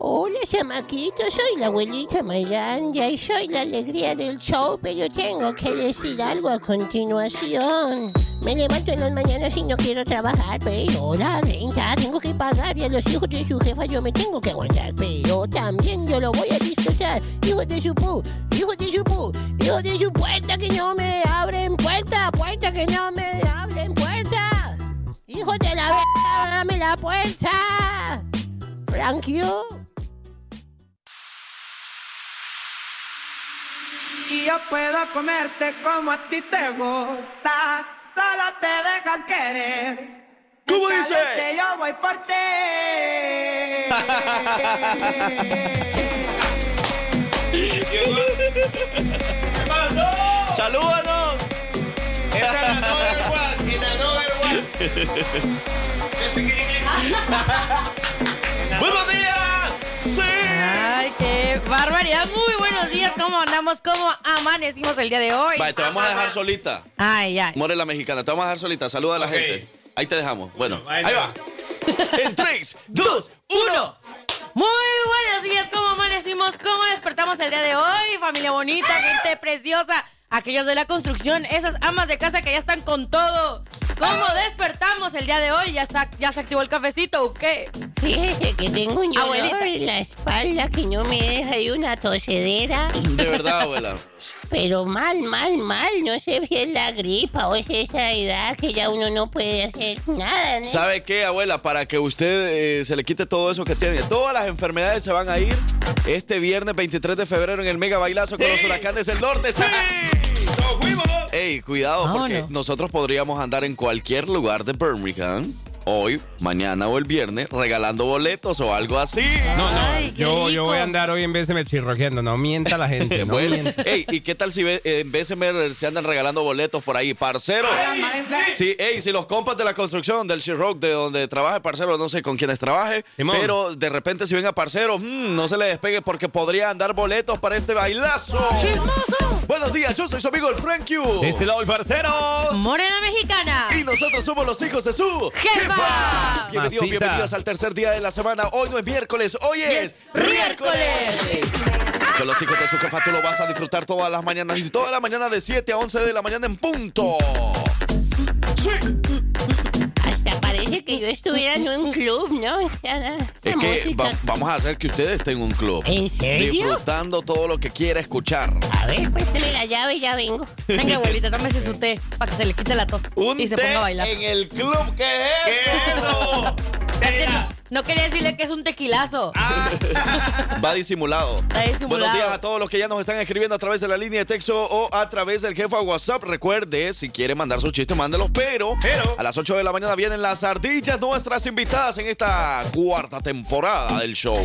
Hola, chamaquito, soy la abuelita Mayanja y soy la alegría del show, pero tengo que decir algo a continuación. Me levanto en las mañanas y no quiero trabajar, pero la renta tengo que pagar y a los hijos de su jefa yo me tengo que aguantar, pero también yo lo voy a disfrutar. Hijos de su pu, hijos de su pu, hijos de su puerta que no me abren puerta, puerta que no me abren puerta. Hijos de la verga, ábrame la puerta. Frankio. Y yo puedo comerte como a ti te gustas, solo te dejas querer. ¿Cómo dice? Yo voy por ¿Qué pasó? ¡Salúdanos! Esa es la Another ¡Buenos días! ¡Sí! Ay, qué barbaridad. Muy buenos días. ¿Cómo andamos? ¿Cómo amanecimos el día de hoy? Vale, te vamos a dejar solita. Ay, ay. More la mexicana, te vamos a dejar solita. Saluda a la gente. Ahí te dejamos. Bueno, Bueno. ahí va. En 3, 2, 1. Muy buenos días. ¿Cómo amanecimos? ¿Cómo despertamos el día de hoy? Familia bonita, gente preciosa. Aquellos de la construcción, esas amas de casa que ya están con todo. ¿Cómo despertamos el día de hoy? ¿Ya, está, ya se activó el cafecito o qué? Fíjese que tengo un dolor Abuelita. en la espalda que no me deja y una tosedera. De verdad, abuela. Pero mal, mal, mal. No sé si es la gripa o es esa edad que ya uno no puede hacer nada. ¿no? ¿Sabe qué, abuela? Para que usted eh, se le quite todo eso que tiene. Todas las enfermedades se van a ir este viernes 23 de febrero en el Mega Bailazo con los huracanes del norte. ¡Sí! ¡Nos fuimos! Ey, cuidado, porque Vámonos. nosotros podríamos andar en cualquier lugar de Birmingham hoy, mañana o el viernes regalando boletos o algo así. No, no, Ay, yo, yo voy a andar hoy en vez de me chirrojeando. No mienta la gente, no Bueno, mienta. ey, ¿y qué tal si en vez de se andan regalando boletos por ahí, parcero? Sí, ey, si los compas de la construcción del Rock de donde trabaje parcero, no sé con quiénes trabaje, Simón. pero de repente si ven a parcero, mm, no se le despegue porque podría andar boletos para este bailazo. Buenos días, yo soy su amigo el Frank Q. Este lado el parcero. Morena mexicana. Y nosotros somos los hijos de su ¡Jefa! Bienvenidos, Masita. bienvenidos al tercer día de la semana. Hoy no es miércoles, hoy es miércoles. Con los hijos de su jefa tú lo vas a disfrutar todas las mañanas y toda la mañana de 7 a 11 de la mañana en punto. Sí. Que yo estuviera en un club, ¿no? Es que va- vamos a hacer que usted esté en un club. ¿En serio? Disfrutando todo lo que quiera escuchar. A ver, préstame la llave y ya vengo. Venga, abuelita, tómese su té para que se le quite la tos Un y se ponga a bailar. en el club. ¿Qué es eso? Es que no, quería decirle que es un tequilazo. Va disimulado. Está disimulado. Buenos días a todos los que ya nos están escribiendo a través de la línea de texto o a través del jefa WhatsApp. Recuerde, si quiere mandar su chiste, mándelos. Pero, Pero. a las 8 de la mañana vienen las ardillas, nuestras invitadas en esta cuarta temporada del show.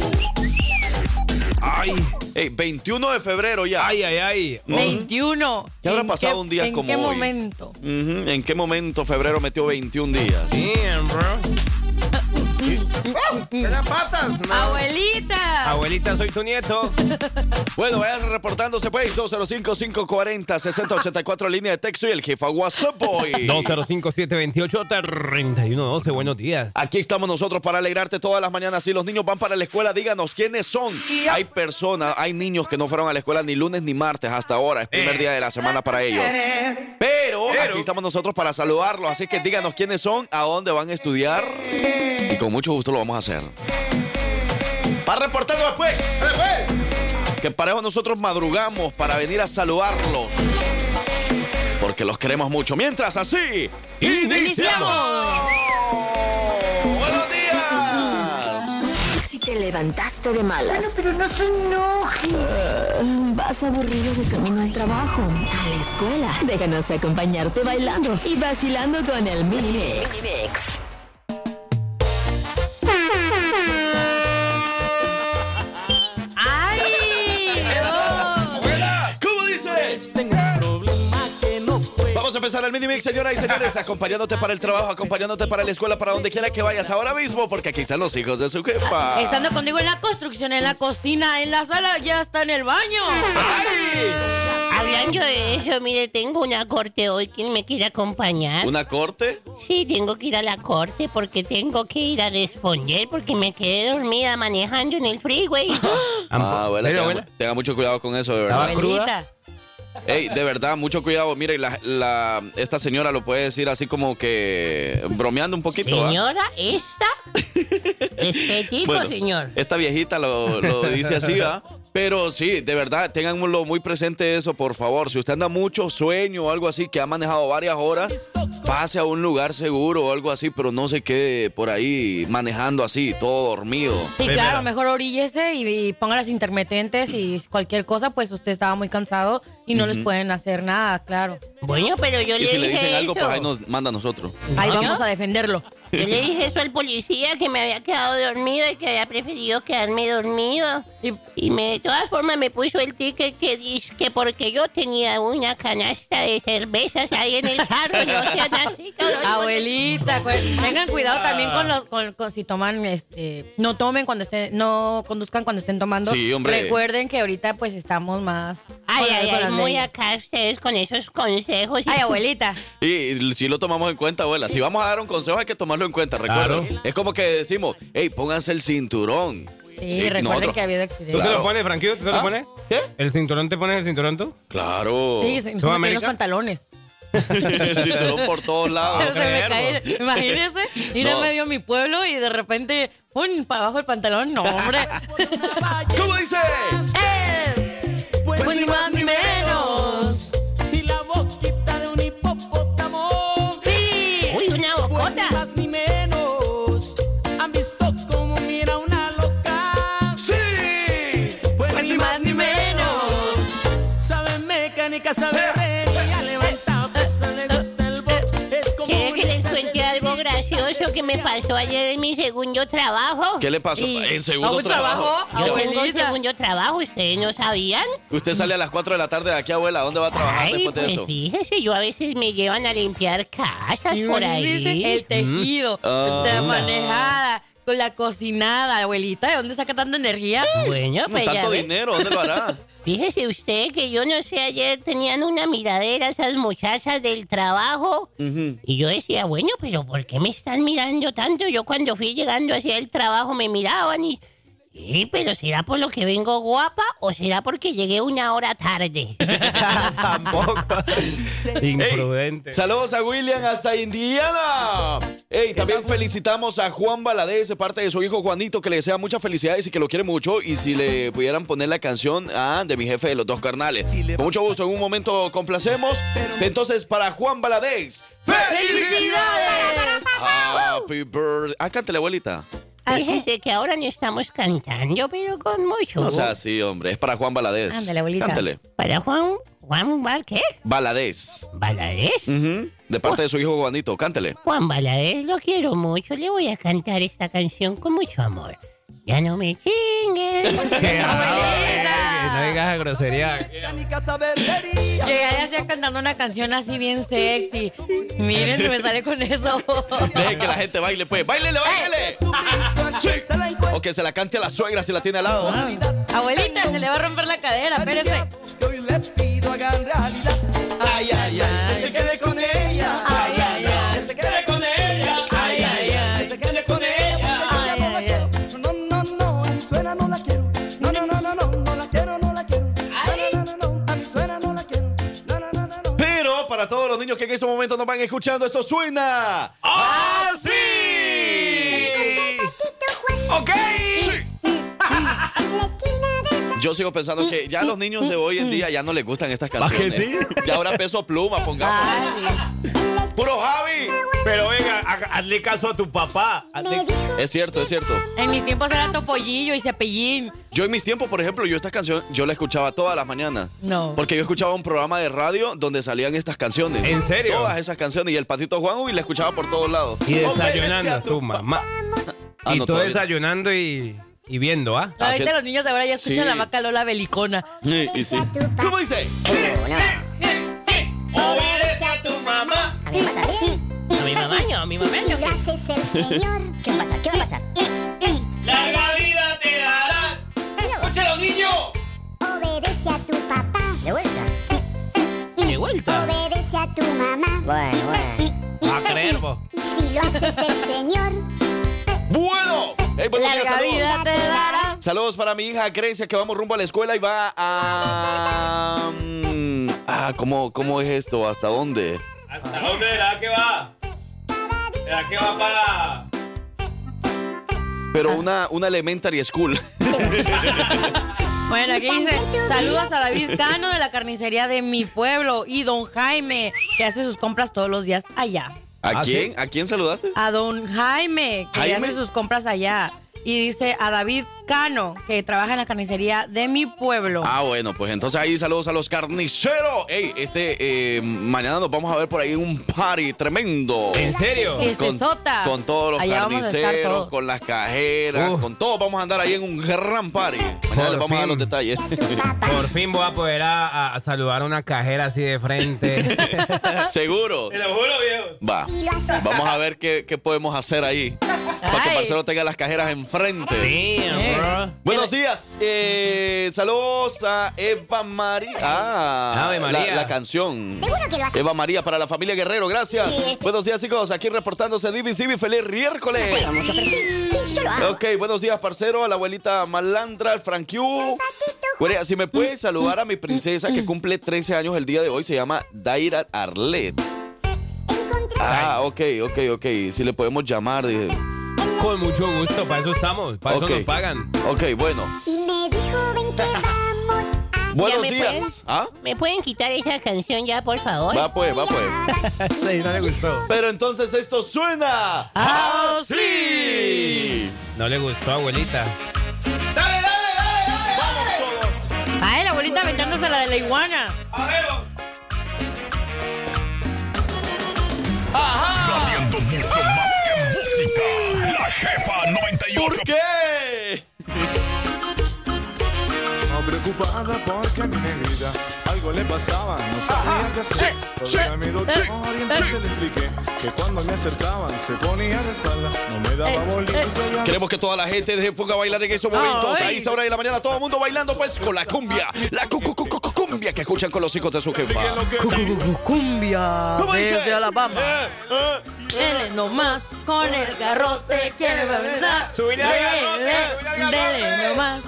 Ay, Ey, 21 de febrero ya. ay, ay, ay. 21. ¿Qué habrá ¿En pasado qué- un día ¿en como qué hoy? momento? Ujú, ¿En qué momento febrero metió 21 días? Damn, bro. ¿Qué las patas? No. ¡Abuelita! Abuelita, soy tu nieto. Bueno, vayan reportándose pues 205-540-6084 línea de texto y el jefa WhatsApp boy. 205-728-3112. Buenos días. Aquí estamos nosotros para alegrarte todas las mañanas. Si los niños van para la escuela, díganos quiénes son. Hay personas, hay niños que no fueron a la escuela ni lunes ni martes hasta ahora. Es primer Eh. día de la semana para ellos. Pero, Pero- aquí estamos nosotros para saludarlos. Así que díganos quiénes son, a dónde van a estudiar. Y con mucho gusto lo vamos a hacer. Para reportarnos después. Que parejo nosotros madrugamos para venir a saludarlos. Porque los queremos mucho. Mientras así, iniciamos. ¡Buenos días! Si te levantaste de malas. Pero no se enoje. Vas aburrido de camino al trabajo, a la escuela. Déjanos acompañarte bailando y vacilando con el Mini Mix. ¡Ay! Dices? Vamos a empezar el mini mix, señoras y señores, acompañándote para el trabajo, acompañándote para la escuela, para donde quiera que vayas ahora mismo, porque aquí están los hijos de su jefa. Estando contigo en la construcción, en la cocina, en la sala, ya está en el baño. Hablando hablando de eso, mire, tengo una corte hoy. ¿Quién me quiere acompañar? ¿Una corte? Sí, tengo que ir a la corte porque tengo que ir a responder porque me quedé dormida manejando en el freeway. Ah, abuela, ¿Serio, tenga, abuela? tenga mucho cuidado con eso, de ¿Estaba verdad. cruda? Ey, de verdad, mucho cuidado. Mire, la, la- esta señora lo puede decir así como que bromeando un poquito. ¿va? Señora, ¿esta? Respetico, Bueno, señor. Esta viejita lo, lo dice así, ¿va? Pero sí, de verdad, tenganlo muy presente eso, por favor. Si usted anda mucho sueño o algo así, que ha manejado varias horas, pase a un lugar seguro o algo así, pero no se quede por ahí manejando así, todo dormido. Sí, Primera. claro, mejor oríllese y, y ponga las intermitentes y cualquier cosa, pues usted estaba muy cansado y no les pueden hacer nada, claro. Bueno, pero yo Y le si le dije dicen algo, eso. pues ahí nos manda a nosotros. Ahí ¿No? vamos a defenderlo. Yo le dije eso al policía que me había quedado dormido y que había preferido quedarme dormido. Y- Y me, de todas formas me puso el ticket que dice que porque yo tenía una canasta de cervezas ahí en el carro, no sean así, cabrón. Abuelita, cu- tengan cuidado también con los, con, con si toman, este, no tomen cuando estén, no conduzcan cuando estén tomando. Sí, hombre. Recuerden que ahorita pues estamos más. Ay, ay, ay, muy acá ustedes con esos consejos. Ay, abuelita. Y si lo tomamos en cuenta, abuela. Si vamos a dar un consejo, hay que tomarlo en cuenta. Recuerden. Claro. Es como que decimos, hey, pónganse el cinturón. Sí, Sí, recuerden nosotros- que ha habido ¿Tú accidentes. te Claro. lo pones, Franquillo? ¿Tú te ¿Ah? lo pones? ¿Qué? ¿El cinturón te pones el cinturón tú? Claro. Sí, se, me los pantalones. el cinturón por todos lados. Se me cae, imagínese, ir No. en medio de mi pueblo y de repente, ¡pum! para abajo el pantalón. No, hombre. ¿Cómo dice? ¡Eh! Pues ni más ni menos. Levanta pesas, le gusta el box. Es como ¿Quieren que les cuente algo gracioso que me pasó ayer en mi segundo trabajo? ¿Qué le pasó? Y- En segundo ¿A un trabajo. Yo tengo un Abuelita. segundo trabajo, ¿ustedes no sabían? Usted sale a las 4 de la tarde de aquí, abuela. ¿Dónde va a trabajar Ay, después de pues eso? fíjese, yo a veces me llevan a limpiar casas por ahí. El tejido, Ah. la manejada, con la cocinada, abuelita. ¿De dónde saca tanta energía? Bueno, No, pues tanto dinero, ¿dónde lo hará? Fíjese usted que yo no sé, ayer tenían una miradera esas muchachas del trabajo. Y yo decía, bueno, pero ¿por qué me están mirando tanto? Yo cuando fui llegando hacia el trabajo me miraban y... Sí, pero ¿será por lo que vengo guapa o será porque llegué una hora tarde? Tampoco. Imprudente. Saludos a William hasta Indiana. Ey, también felicitamos a Juan Valadez de parte de su hijo Juanito, que le desea muchas felicidades y que lo quiere mucho. Y si le pudieran poner la canción ah, de mi jefe de los dos carnales. Con mucho gusto, en un momento complacemos. Entonces, para Juan Valadez, ¡Felicidades! Happy birthday. Ah, cántale, abuelita. Fíjese que ahora no estamos cantando, pero con mucho No sea así, hombre. Es para Juan Valadez. Ándale, abuelita. Cántale. Para Juan... ¿Juan Val qué? Valadez. ¿Baladés? Ujú. De parte de su hijo Juanito. Cántale. Juan Baladés, lo quiero mucho. Le voy a cantar esta canción con mucho amor. Ya no me chingues. No digas grosería. Llegaría así cantando una canción así bien sexy. Miren, se me sale con eso. Deje que la gente baile, pues. ¡Báilele, báilele! Sí. O que se la cante a la suegra si la tiene al lado. Abuelita, se le va a romper la cadera, espérese. Ay, ay, ay. se quede con niños que en este momento nos van escuchando, esto suena así. ¡Ok! Yo sigo pensando que ya los niños de hoy en día ya no les gustan estas canciones. que sí? Y ahora peso pluma, pongamos. Ay, ¡Puro Javi! Pero venga, ha- hazle caso a tu papá. Hazle- Es cierto, es cierto. En mis tiempos era Topollillo y Cepillín. Yo en mis tiempos, por ejemplo, yo esta canción, yo la escuchaba todas las mañanas. No. Porque yo escuchaba un programa de radio donde salían estas canciones. ¿En serio? Todas esas canciones. Y el patito Juan, y la escuchaba por todos lados. Y desayunando, tu mamá. Ah, y no, tú todavía. desayunando y, y viendo, ¿ah? Ahorita Haciendo- los niños ahora ya escuchan Sí. la vaca Lola Belicona. Sí, y sí. ¿Cómo dice? Obedece a tu mamá. A mi mamá también. A mi mamá no, a mi mamá Si lo haces el señor. ¿Qué va a pasar? ¿Qué va a pasar? ¡Larga vida te dará! ¡Escúchalo, niño! Obedece a tu papá. De vuelta. a tu mamá. Bueno, bueno. A creer vos. Y si lo haces el señor, Bueno, hey, buenos días, Larga saludos. vida te dará. Saludos para mi hija Grecia que vamos rumbo a la escuela y va a... mm, Ah, ¿cómo, ¿cómo es esto? ¿Hasta dónde? ¿Hasta dónde era que va? ¿Era que va para.? Pero una, una elementary school. Bueno, aquí dice, saludos a David Cano de la carnicería de mi pueblo y don Jaime, que hace sus compras todos los días allá. ¿A ¿Ah, quién? ¿A quién saludaste? A don Jaime, que ¿Jaime? hace sus compras allá. Y dice a David Cano, que trabaja en la carnicería de mi pueblo. Ah, bueno, pues entonces ahí saludos a los carniceros. Ey, este, eh, mañana nos vamos a ver por ahí en un party tremendo. ¿En serio? Este Con, sota. con todos los Allá carniceros, todos. con las cajeras, con todos vamos a andar ahí en un gran party. Mañana Por les vamos a dar los detalles. Por fin voy a poder a, saludar a una cajera así de frente. Seguro. Te lo juro, viejo. Va. Vamos a ver qué, qué podemos hacer ahí. Para que. Marcelo tenga las cajeras enfrente. Damn, Buenos días. eh, saludos a Eva María. Ah, Ave la- María. La, canción. Seguro que lo haces. Eva María para la familia Guerrero, gracias. Sí. Buenos días, chicos. Aquí reportándose Divi Civi, feliz miércoles. Puedo mucho, pero sí, sí, yo lo hago. Ok, buenos días, parcero, a la abuelita Malandra, al Frank Q. Bueno, si me puedes saludar a mi princesa que cumple 13 años el día de hoy, se llama Daira Arlet. Encontré Ah, ok, ok, ok. Si le podemos llamar, dije. Con mucho gusto, para eso estamos, para eso nos pagan. Ok, bueno. y me dijo, ven que vamos a... Buenos me días. ¿Ah? ¿Me pueden quitar esa canción ya, por favor? Va pues, va pues. Sí, no le gustó. Pero entonces esto suena así. No le gustó, abuelita. Ay, la abuelita aventándose la de la iguana. ¡Ajá! Mucho qué? No preocupada porque mi negrita algo le pasaba, no sabía qué hacer. sí, mi doctor y entonces le expliqué que cuando me acercaban se ponía de espalda, no me daba bolillo. ya Queremos que toda la gente se ponga a bailar en esos momentos. Ahí esa hora de la mañana, todo el mundo bailando pues con la cumbia. La cu- cu- cu- cu- cumbia que escuchan con los hijos de su jefa. Cumbia desde Alabama. Eh, eh. Dele nomás con el garrote que le va a al garrote, Dele, dele nomás.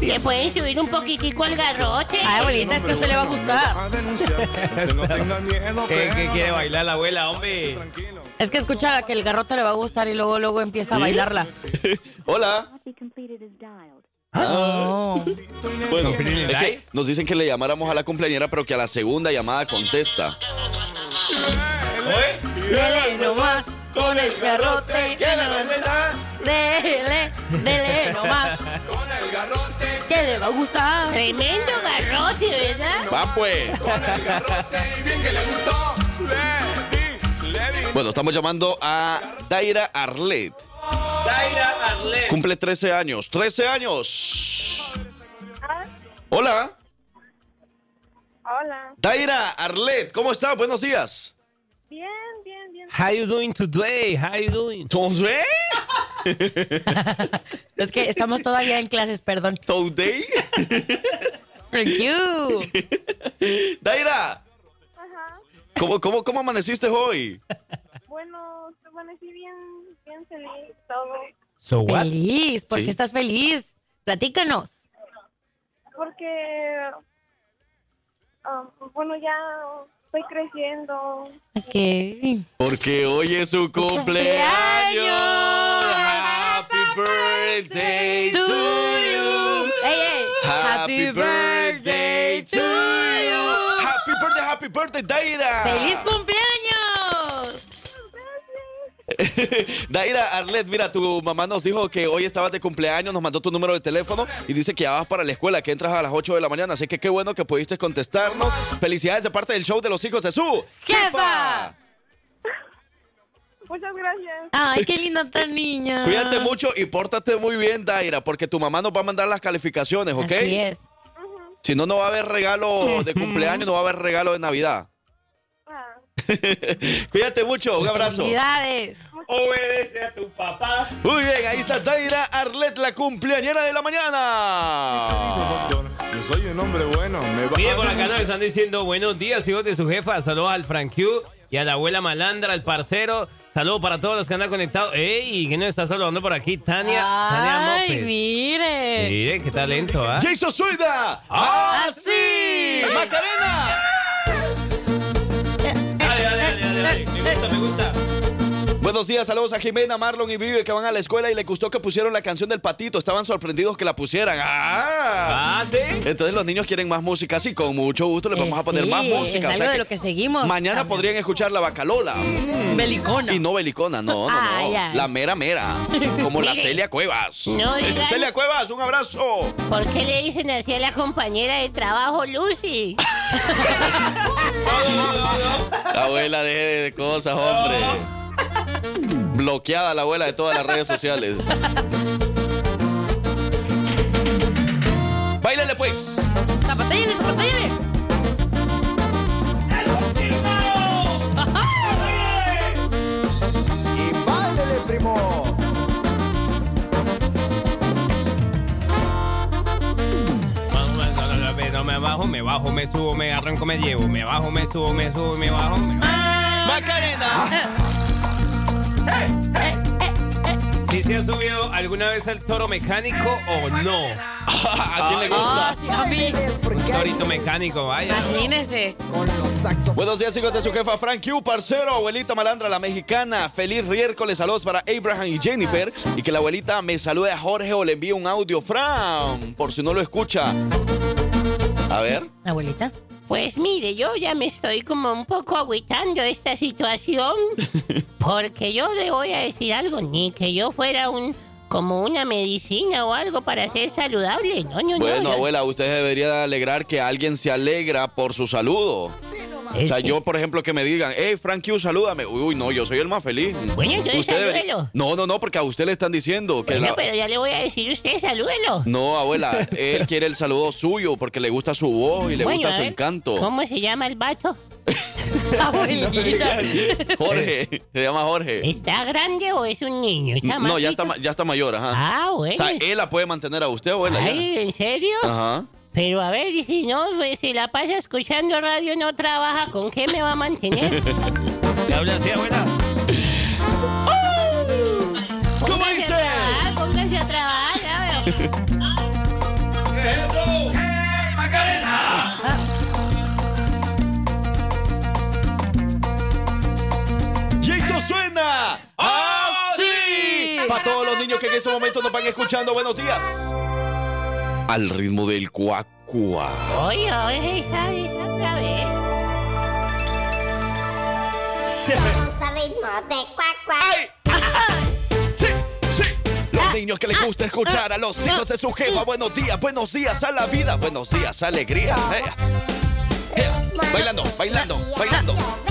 ¿Le pueden subir un poquitico al garrote? Ay, abuelita, es que a usted le va a gustar. ¿Qué, qué quiere bailar la abuela, hombre? Es que escucha que el garrote le va a gustar y luego luego empieza a bailarla. Hola. Oh. Bueno, es que nos dicen que le llamáramos a la cumpleañera, pero que a la segunda llamada contesta. Dele nomás con el garrote que le va a besar. Dele, dele nomás. Que le va a gustar. Tremendo garrote, ¿verdad? Va pues. Bueno, estamos llamando a Daira Arlet. Zaira Arlet. Cumple 13 años. 13 años. Hola. Hola. Daira Arlet, ¿cómo estás? Buenos días. Bien, bien, bien. How you doing today? How you doing? ¿Entonces? Es que estamos todavía en clases, perdón. ¿Today? Thank you. Daira, Ajá. ¿cómo, cómo, ¿cómo amaneciste hoy? Bueno, amanecí bien, bien feliz, todo. So what? Feliz. ¿Por Sí. qué estás feliz? Platícanos. Porque, um, bueno, ya estoy creciendo. Ok. Porque hoy es su cumpleaños. Happy birthday to you. Hey, hey. Happy birthday to you. Happy birthday, happy birthday, Daira. ¡Feliz cumpleaños! Daira Arlet, mira, tu mamá nos dijo que hoy estabas de cumpleaños, nos mandó tu número de teléfono y dice que ya vas para la escuela, que entras a las 8 de la mañana, así que qué bueno que pudiste contestarnos. Felicidades de parte del show de los hijos de su ¡Jefa! Muchas gracias. Ay, qué linda esta niña. Cuídate mucho y pórtate muy bien, Daira, porque tu mamá nos va a mandar las calificaciones, ¿ok? Así es. Si no, no va a haber regalo de cumpleaños, no va a haber regalo de Navidad. Ah, Cuídate mucho, un abrazo. Felicidades. Obedece a tu papá. Muy bien, ahí está Taira Arlet, la cumpleañera de la mañana. Yo soy un hombre bueno. Me va Mire, por acá nos están diciendo buenos días, hijos de su jefa. Saludos al Frank Q y a la abuela Malandra, al parcero. Saludos para todos los que andan conectados. ¡Ey! ¿Quién nos está saludando por aquí? Tania, Tania Ay, López. mire. Mire, qué talento, ¿ah? Jason Suida. ¡Así! Macarena. Dale, dale, dale, dale, dale. Me gusta, me gusta. Buenos días, saludos a Jimena, Marlon y Vive que van a la escuela y le gustó que pusieron la canción del patito. Estaban sorprendidos que la pusieran. ¡Ah! ¿Ah, sí? Entonces los niños quieren más música, sí, con mucho gusto les vamos a poner Sí, más música. Es O sea algo de lo que seguimos. mañana también. podrían escuchar la bacalola. Mm. Belicona. Y no belicona, no, no, no. Ay, ay. La mera mera. Como la. Celia Cuevas. No digan- Celia Cuevas, un abrazo. ¿Por qué le dicen así a la compañera de trabajo, Lucy? La abuela de cosas, hombre. Bloqueada la abuela de todas las redes sociales. Báilale pues. ¡Zapatélle, zapatélle! No me bajo, me bajo, me subo, me arranco, me llevo. Me bajo, me subo, me subo, me bajo. me bajo. Macarena. ¿Sí se ha subido alguna vez al toro mecánico o no? ¿A quién le gusta? Ah, sí, a mí. Un torito mecánico, vaya. Imagínese. Con los saxos. Buenos días, hijos de su jefa Frank Q, parcero, abuelita malandra, la mexicana. Feliz miércoles, saludos para Abraham y Jennifer. Y que la abuelita me salude a Jorge o le envíe un audio, Fran, por si no lo escucha. A ver. Abuelita. Pues mire, yo ya me estoy como un poco agüitando esta situación. Porque yo le voy a decir algo, ni que yo fuera un como una medicina o algo para ser saludable. No, no, no. Bueno, yo- abuela, usted debería de alegrar que alguien se alegra por su saludo. O sea, yo, por ejemplo, que me digan, hey, Frank Q, salúdame. Uy, no, yo soy el más feliz. Bueno, entonces Usted salúdelo. No, no, no, porque a usted le están diciendo que Bueno, la... pero ya le voy a decir usted, salúdelo. No, abuela, él quiere el saludo suyo porque le gusta su voz y le Bueno, gusta su ver, encanto. ¿Cómo se llama el vato? Abuelita. Jorge, se llama Jorge. ¿Está grande o es un niño? ¿Está No, ya está, ya está mayor, ajá. Ah, bueno. O sea, él la puede mantener a usted, abuela. ya. Ay, ¿en serio? Ajá. Pero a ver, y si no, pues, si la pasa escuchando radio no trabaja, ¿con qué me va a mantener? ¿Le habla así, abuela? ¿Cómo Póngase a dice? trabajar, póngase a trabajar, ya veo. ¿Qué es eso? Y eso suena así. Para todos los niños que en este momento nos van escuchando, buenos días. Al ritmo del cuacua. Sí, sí. Los niños que les gusta escuchar a los hijos de su jefa. Buenos días, buenos días a la vida, buenos días, alegría. Ea. Bailando, bailando, bailando.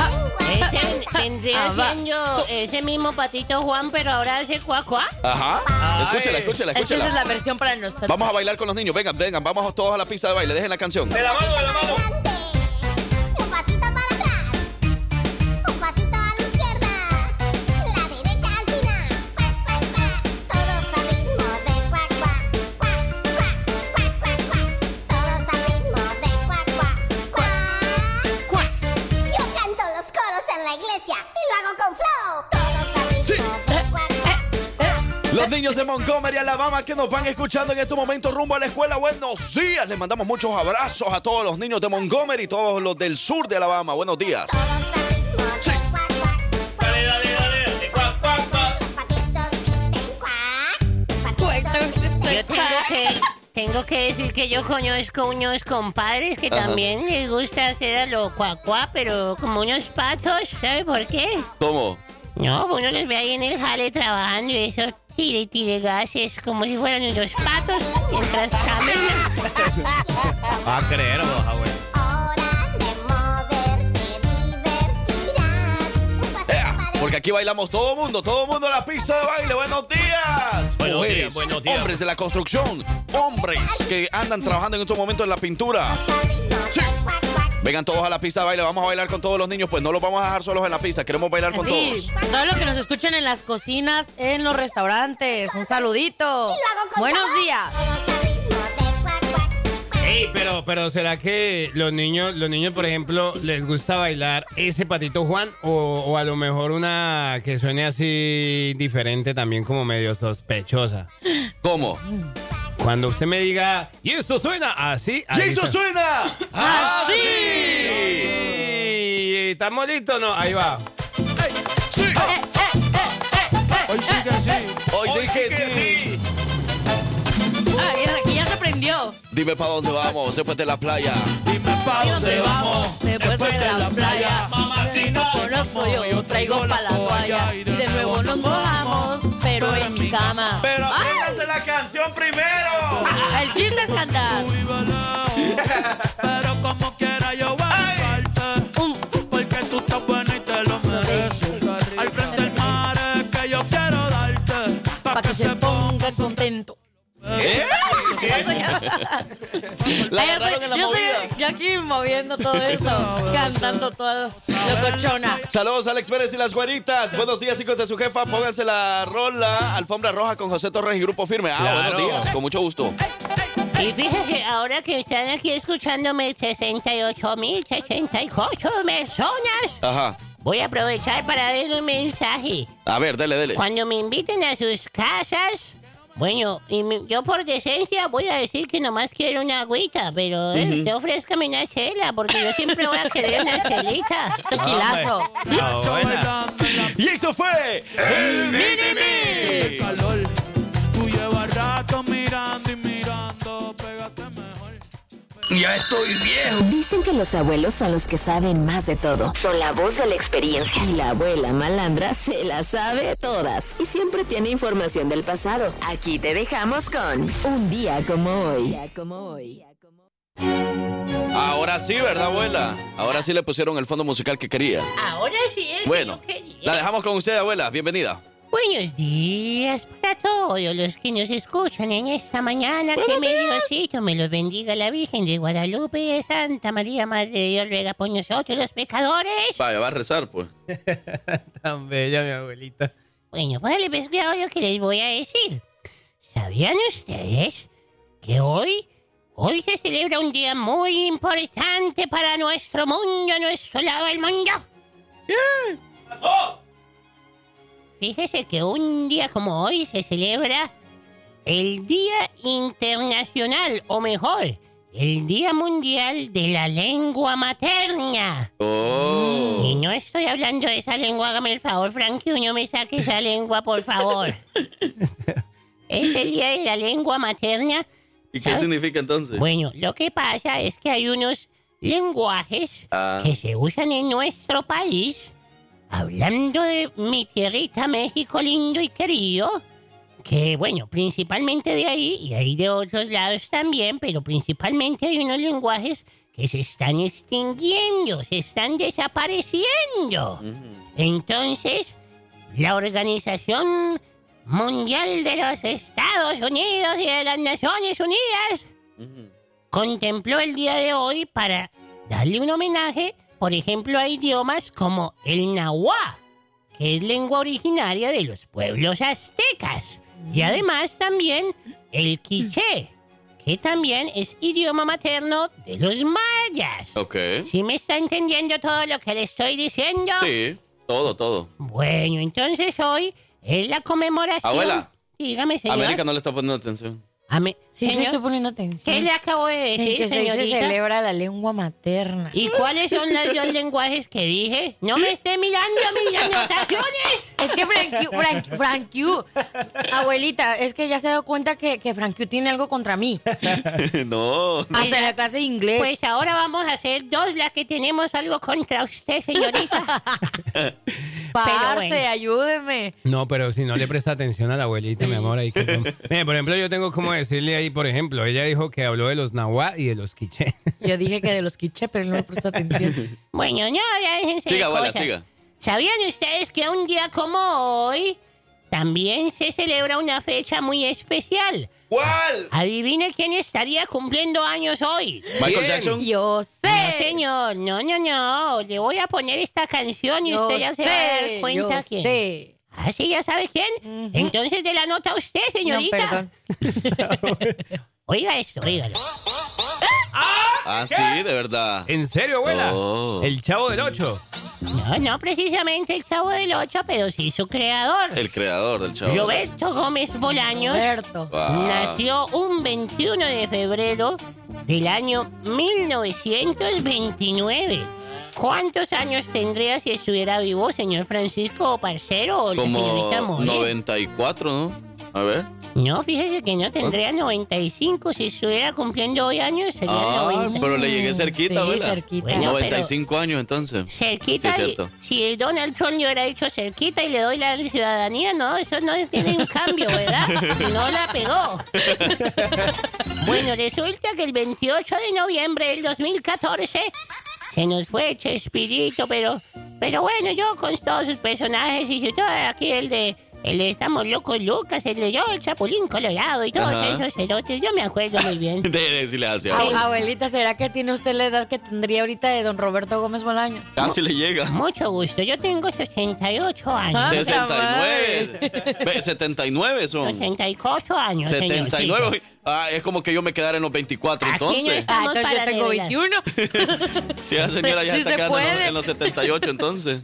Vendría Ah, siendo ese mismo patito Juan, pero ahora hace cuacuá. Ajá. Escúchela, escúchela, Es que esa es la versión para nosotros. Vamos a bailar con los niños. Vengan, vengan, vamos todos a la pista de baile. Dejen la canción. De la mano, de la mano. Montgomery, Alabama, que nos van escuchando en este momento rumbo a la escuela. Buenos días. Les mandamos muchos abrazos a todos los niños de Montgomery, todos los del sur de Alabama. Buenos días. Dale, dale, dale. Cuac, cuac, cuac. Dicen Yo tengo que, tengo que decir que yo conozco unos compadres que Ajá. también les gusta hacer a lo cuacuá, pero como unos patos, ¿sabe por qué? ¿Cómo? No, uno los ve ahí en el jale trabajando y eso tire y tire gases como si fueran unos patos mientras caminan. Va a creer vos, para Porque aquí bailamos todo mundo, todo mundo en la pista de baile. Buenos días. Buenos Mujeres, días, buenos días. hombres de la construcción, hombres que andan trabajando en estos momentos en la pintura. Sí. Vengan todos a la pista de baile, vamos a bailar con todos los niños, pues no los vamos a dejar solos en la pista, queremos bailar con Sí, todos. todos los que nos escuchan en las cocinas, en los restaurantes, un saludito. Buenos días. Ey, pero, pero ¿será que los niños, los niños, por ejemplo, les gusta bailar ese patito Juan? O, o a lo mejor una que suene así diferente también como medio sospechosa. ¿Cómo? Cuando usted me diga, y eso suena así. ¡Y eso suena! ¡Así! ¿Estamos listos o no? Ahí va. ¡Sí! Hoy sí que sí. Hoy sí que sí. Ah, ya- aquí ya se prendió. Dime para dónde vamos, después de la playa. Dime pa' dónde vamos. Después de la playa, si no conozco yo, traigo ah, el chiste es cantar. Pero como quiera yo voy a buscarte. Un- Porque tú estás buena y te lo mereces. Al frente del mar es que yo quiero darte. Pa' que se ponga contento. ¿Eh? La yo agarraron en la estoy- yo estoy yo aquí moviendo todo esto, cantando todo. Locochona. Saludos Alex Pérez y las güeritas. Buenos días, hijos de su jefa. Pónganse la rola Alfombra Roja con José Torres y Grupo Firme. Ah, Claro. buenos días, con mucho gusto. Y fíjese, ahora que están aquí escuchándome 68.068 personas, Ajá. voy a aprovechar para darle un mensaje. A ver, dele, dele. Cuando me inviten a sus casas, bueno, y mi- yo por decencia voy a decir que nomás quiero una agüita, pero eh, usted ofrézcame una chela, porque yo siempre voy a querer una chelita. Tequilazo. Ah, buena. Y eso fue el Mini calor. Tú llevas rato mirando y mirando. Ya estoy viejo. Dicen que los abuelos son los que saben más de todo. Son la voz de la experiencia. Y la abuela malandra se la sabe todas. Y siempre tiene información del pasado. Aquí te dejamos con Un día como hoy. Día como hoy. Ahora sí, ¿verdad, abuela? Ahora sí le pusieron el fondo musical que quería. Ahora sí es que Bueno, yo quería. la dejamos con usted, abuela. Bienvenida. Buenos días para todos los que nos escuchan en esta mañana. Que me Diosito me los bendiga la Virgen de Guadalupe Santa María, Madre de Dios, ruega por nosotros los pecadores. Vaya, va a rezar, pues. Tan bella mi abuelita. Bueno, pues voy a lo que les voy a decir. ¿Sabían ustedes que hoy, hoy se celebra un día muy importante para nuestro mundo, nuestro lado del mundo? Fíjese que un día como hoy se celebra el Día Internacional, o mejor, el Día Mundial de la Lengua Materna. Oh. Y no estoy hablando de esa lengua, hágame el favor, Frankie, no me saque esa lengua, por favor. es el Día de la Lengua Materna. ¿Y qué ¿Sabe? significa entonces? Bueno, lo que pasa es que hay unos lenguajes Ah. que se usan en nuestro país, hablando de mi tierrita México lindo y querido, que bueno, principalmente de ahí y hay de otros lados también, pero principalmente hay unos lenguajes que se están extinguiendo, se están desapareciendo. Entonces, la Organización Mundial de los Estados Unidos y de las Naciones Unidas contempló el día de hoy para darle un homenaje, por ejemplo, a idiomas como el nahuá, que es lengua originaria de los pueblos aztecas, y además también el quiché, que también es idioma materno de los mayas. Ok. ¿Sí me está entendiendo todo lo que le estoy diciendo? Sí, todo, todo. Bueno, entonces hoy es la conmemoración. Abuela. Dígame, señor. América no le está poniendo atención. Ame- Sí, sí, señor, estoy poniendo atención. ¿Qué le acabo de decir, que se, se señorita? celebra la lengua materna. ¿Y cuáles son los dos lenguajes que dije? ¡No me esté mirando mis anotaciones! Es que Frank, Q- Frank, Frank Q, abuelita, es que ya se ha dado cuenta que, que Frank Q tiene algo contra mí. no. Hasta la clase de inglés. Pues ahora vamos a hacer dos las que tenemos algo contra usted, señorita. Parce, bueno. ayúdeme. No, pero si no le presta atención a la abuelita, mi amor, ahí que... Mire, por ejemplo, yo tengo como decirle ahí, por ejemplo, ella dijo que habló de los nahuá y de los quiché. Yo dije que de los quiche, pero no me prestó atención. Bueno, no, ya déjense de Siga, abuela, cosas. siga. ¿Sabían ustedes que un día como hoy también se celebra una fecha muy especial? ¿Cuál? Adivine quién estaría cumpliendo años hoy. Michael Jackson. Yo No, sé. señor, no, no, no. Le voy a poner esta canción y Yo usted ya se va a dar cuenta yo quién. sé. ¿Ah, sí? ¿Ya sabe quién? Entonces de la nota usted, No, señorita. perdón. Oiga esto, oígalo. Ah, sí, de verdad. ¿En serio, abuela? Oh. El chavo del 8. No, no precisamente el chavo del 8, pero sí su creador. El creador del chavo. Roberto Gómez Bolaños Roberto. Wow. nació un 21 de febrero del año 1929. ¿Cuántos años tendría si estuviera vivo, señor Francisco Parcero o la Como señorita More? 94, ¿no? A ver. No, fíjese que no tendría 95. Si estuviera cumpliendo hoy años, sería Ah, 90. pero le llegué cerquita, Sí, abuela. cerquita. Bueno, 95 años entonces. Cerquita, Sí, y- cierto. si Donald Trump le hubiera dicho cerquita y le doy la ciudadanía, no, eso no tiene un cambio, ¿verdad? No la pegó. bueno, resulta que el 28 de noviembre del 2014 se nos fue Chespirito, pero, pero bueno, yo con todos sus personajes y su- todo aquí el de el de Estamos Locos Lucas, el de yo, el Chapulín Colorado y todos Ajá. esos cerotes, yo me acuerdo muy bien. De decirle así. Ab- Abuelita, ¿será que tiene usted la edad que tendría ahorita de don Roberto Gómez Bolaños? Casi le llega. Mucho gusto, yo tengo 68 años. Ah, 69. Ve, 79 son. 84 años, señorcito. 79. Ah, es como que yo me quedara en los 24 Aquí no entonces. Estamos Ah, entonces yo para tengo revelar. 21. Si esa señora ya Sí está se quedando en los, en los 78 entonces.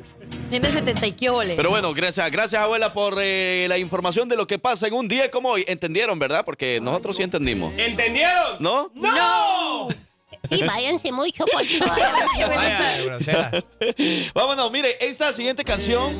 Tiene 70 y qué ole. Pero bueno, gracias, gracias abuela por eh, la información de lo que pasa en un día como hoy. Entendieron, ¿verdad? Porque nosotros sí entendimos. ¿Entendieron? ¿No? ¡No! Y váyanse mucho por grosera. Vámonos, mire, esta siguiente canción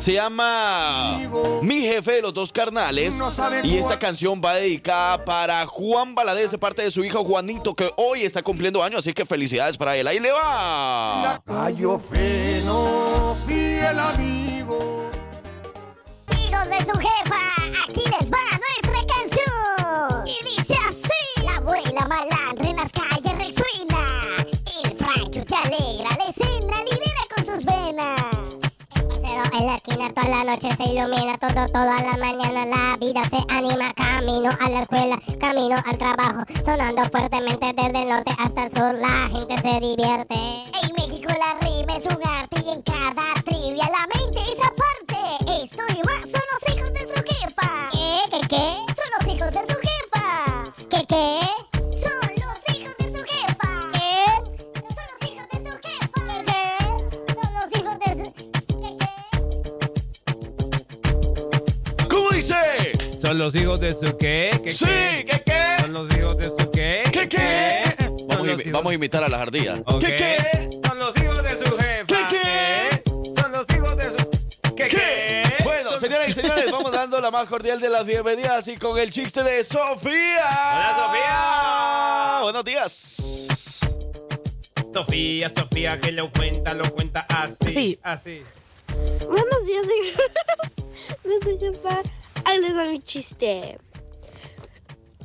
se llama Mi jefe de los dos carnales. Y esta canción va dedicada para Juan Valadez de parte de su hijo Juanito, que hoy está cumpliendo años, así que felicidades para él. Ahí le va. Gallo fino, fiel amigo. Hijos de su jefa, aquí les va nuestra en la esquina toda la noche se ilumina, todo, toda la mañana la vida se anima. Camino a la escuela, camino al trabajo, sonando fuertemente desde el norte hasta el sur, la gente se divierte. En México la rima es un arte y en cada trivia la mente es aparte. Esto y más son los hijos de su jefa. ¿Qué? ¿Qué? ¿Qué? Son los hijos de su jefa. ¿Qué? ¿Qué? ¿Son los hijos de su qué? ¿Qué, Sí, qué? ¿qué? ¿Son los hijos de su qué? ¿Qué qué? Vamos, a hijos- vamos a imitar a las ardillas. ¿Qué qué? Son los hijos de su jefa. ¿Qué, qué? Son los hijos de su... ¿Qué qué? Bueno, señoras y señores, vamos dando la más cordial de las bienvenidas y con el chiste de Sofía. Hola, Sofía. Buenos días. Sofía, Sofía, que lo cuenta, lo cuenta así. Sí. Así. Buenos días, Desde jefa, ahí les va mi chiste.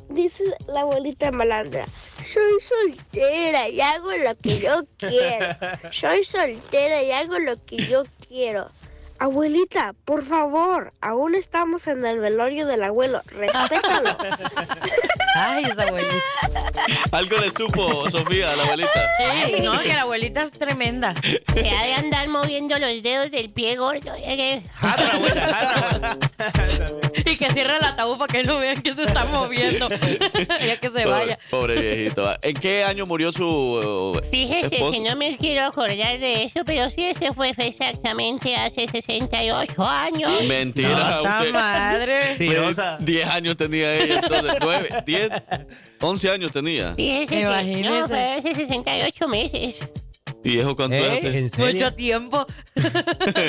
Dice la abuelita malandra, soy soltera y hago lo que yo quiero. Soy soltera y hago lo que yo quiero. Abuelita, por favor, aún estamos en el velorio del abuelo, respétalo. Ay, esa abuelita. Algo le supo Sofía a la abuelita. No, que la abuelita es tremenda. Se ha de andar moviendo los dedos del pie gordo. eh, Jala, abuela, abuela. Y que cierre el ataúd para que no vean que se está moviendo. ya que se Pobre, vaya. pobre viejito. ¿En qué año murió su uh, Fíjese esposo? que no me quiero acordar de eso, pero sí, ese fue exactamente hace 68 años. Mentira. No, ¡Ta usted- madre! Tirosa. 10 años tenía ella, entonces 9, 10, 11 años tenía. Fíjese que no, fue hace 68 meses. ¿Y viejo cuánto ¿Eh? hace? Mucho tiempo. Como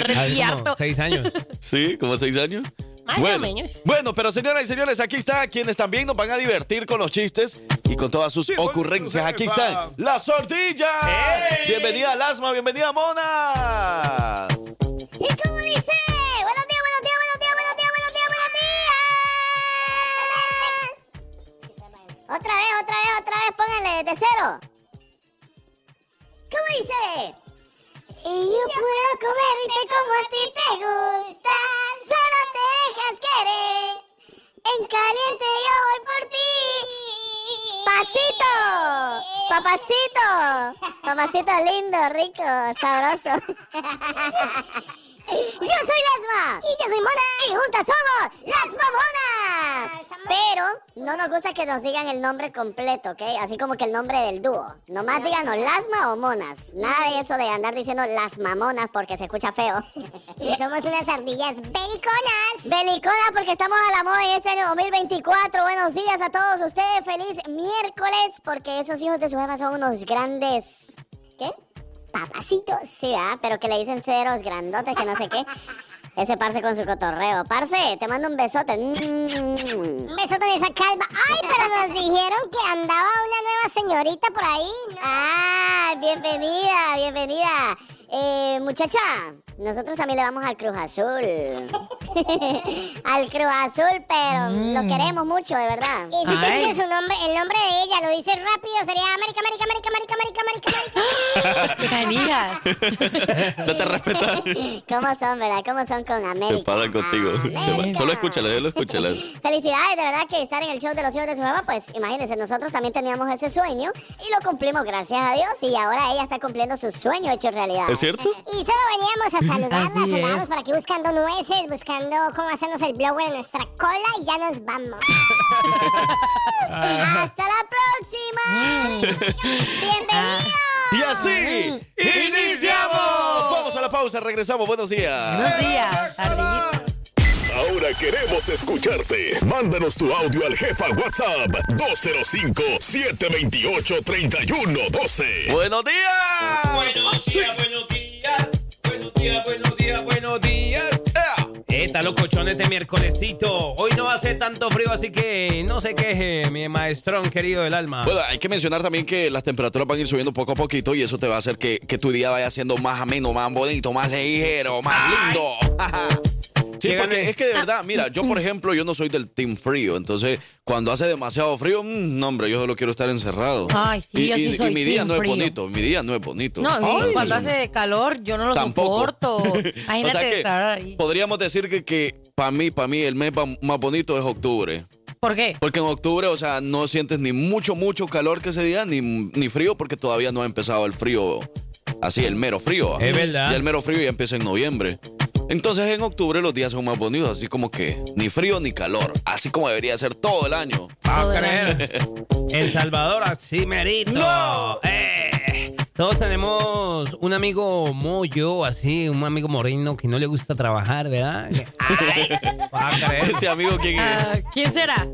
Repierto. seis años. Sí, como 6 años. Más bueno, o menos. bueno, pero señoras y señores, aquí está quienes también nos van a divertir con los chistes y con todas sus ocurrencias. Aquí están las sordillas. ¡Ey! Bienvenida Lasma, bienvenida Mona. ¿Y cómo dice? Buenos días, buenos días, buenos días, buenos días, buenos días, buenos días. Otra vez, otra vez, otra vez, pónganle desde cero. ¿Cómo dice? Y yo puedo comerte como a ti te gusta, solo te dejas querer. En caliente yo voy por ti. Pasito, papacito, papacito lindo, rico, sabroso. Yo soy Lasma. Y yo soy Mona. Y juntas somos las Mamonas. Pero no nos gusta que nos digan el nombre completo, ¿ok? Así como que el nombre del dúo. Nomás díganos Lasma o Monas. Nada de eso de andar diciendo las Mamonas porque se escucha feo. Y somos unas ardillas beliconas. Beliconas porque estamos a la moda en este año 2024. Buenos días a todos ustedes. Feliz miércoles porque esos hijos de su jefa son unos grandes... ¿Qué? Papacitos, sí, ¿verdad? Pero que le dicen ceros grandotes, que no sé qué. Ese parce con su cotorreo. Parce, te mando un besote. Mm. Un besote de esa calva. Ay, pero nos dijeron que andaba una nueva señorita por ahí. Ah, bienvenida, bienvenida. Eh, muchacha, nosotros también le vamos al Cruz Azul. al Cruz Azul, pero lo queremos mucho, de verdad. Y si te dice su nombre, el nombre de ella, lo dice rápido, sería América, América, América, América, América, América, América. No te respetas. ¿Cómo son, verdad? ¿Cómo son con Se América? paran contigo. Se va- Solo escúchala, solo escúchala. Felicidades, de verdad que estar en el show de los hijos de su mamá, pues imagínense, nosotros también teníamos ese sueño y lo cumplimos gracias a Dios y ahora ella está cumpliendo su sueño hecho realidad. ¿Es cierto? Y solo veníamos a saludarnos, Así andábamos es. por aquí buscando nueces, buscando cómo hacernos el blower en nuestra cola y ya nos vamos. ¡Hasta la próxima! ¡Bienvenidos! Y así iniciamos. Vamos a la pausa, regresamos. Buenos días. Buenos días. Ahora queremos escucharte. Mándanos tu audio al jefa WhatsApp 205-728-3112. Buenos días. Buenos días, buenos días. Buenos días, buenos días, buenos días. Eh, está locochón este miércolesito. Hoy no ser tanto frío, así que no se queje, mi maestrón querido del alma. Bueno, hay que mencionar también que las temperaturas van a ir subiendo poco a poquito y eso te va a hacer que, que tu día vaya siendo más ameno, más bonito, más ligero, más lindo. Sí, Llegan porque en- es que de verdad, mira, yo por ejemplo, yo no soy del team frío, entonces cuando hace demasiado frío, mm, no hombre, yo solo quiero estar encerrado. Ay, sí, y, yo sí y- y soy mi día team no es frío. bonito, mi día no es bonito. No, Entonces, cuando hace calor yo no lo Tampoco. soporto. Imagínate o sea que estar ahí. podríamos decir que, que para mí, para mí el mes pa- más bonito es octubre. ¿Por qué? Porque en octubre, o sea, no sientes ni mucho, mucho calor que ese día, ni, ni frío, porque todavía no ha empezado el frío, así, el mero frío. Es verdad. Y el mero frío ya empieza en noviembre. Entonces en octubre los días son más bonitos, así como que ni frío ni calor, así como debería ser todo el año. a creer. El Salvador así merito. ¡No! Eh, todos tenemos un amigo mollo, así, un amigo moreno que no le gusta trabajar, ¿verdad? Ay, va a creer. Ese amigo, ¿quién es? Ah, ¿Quién será?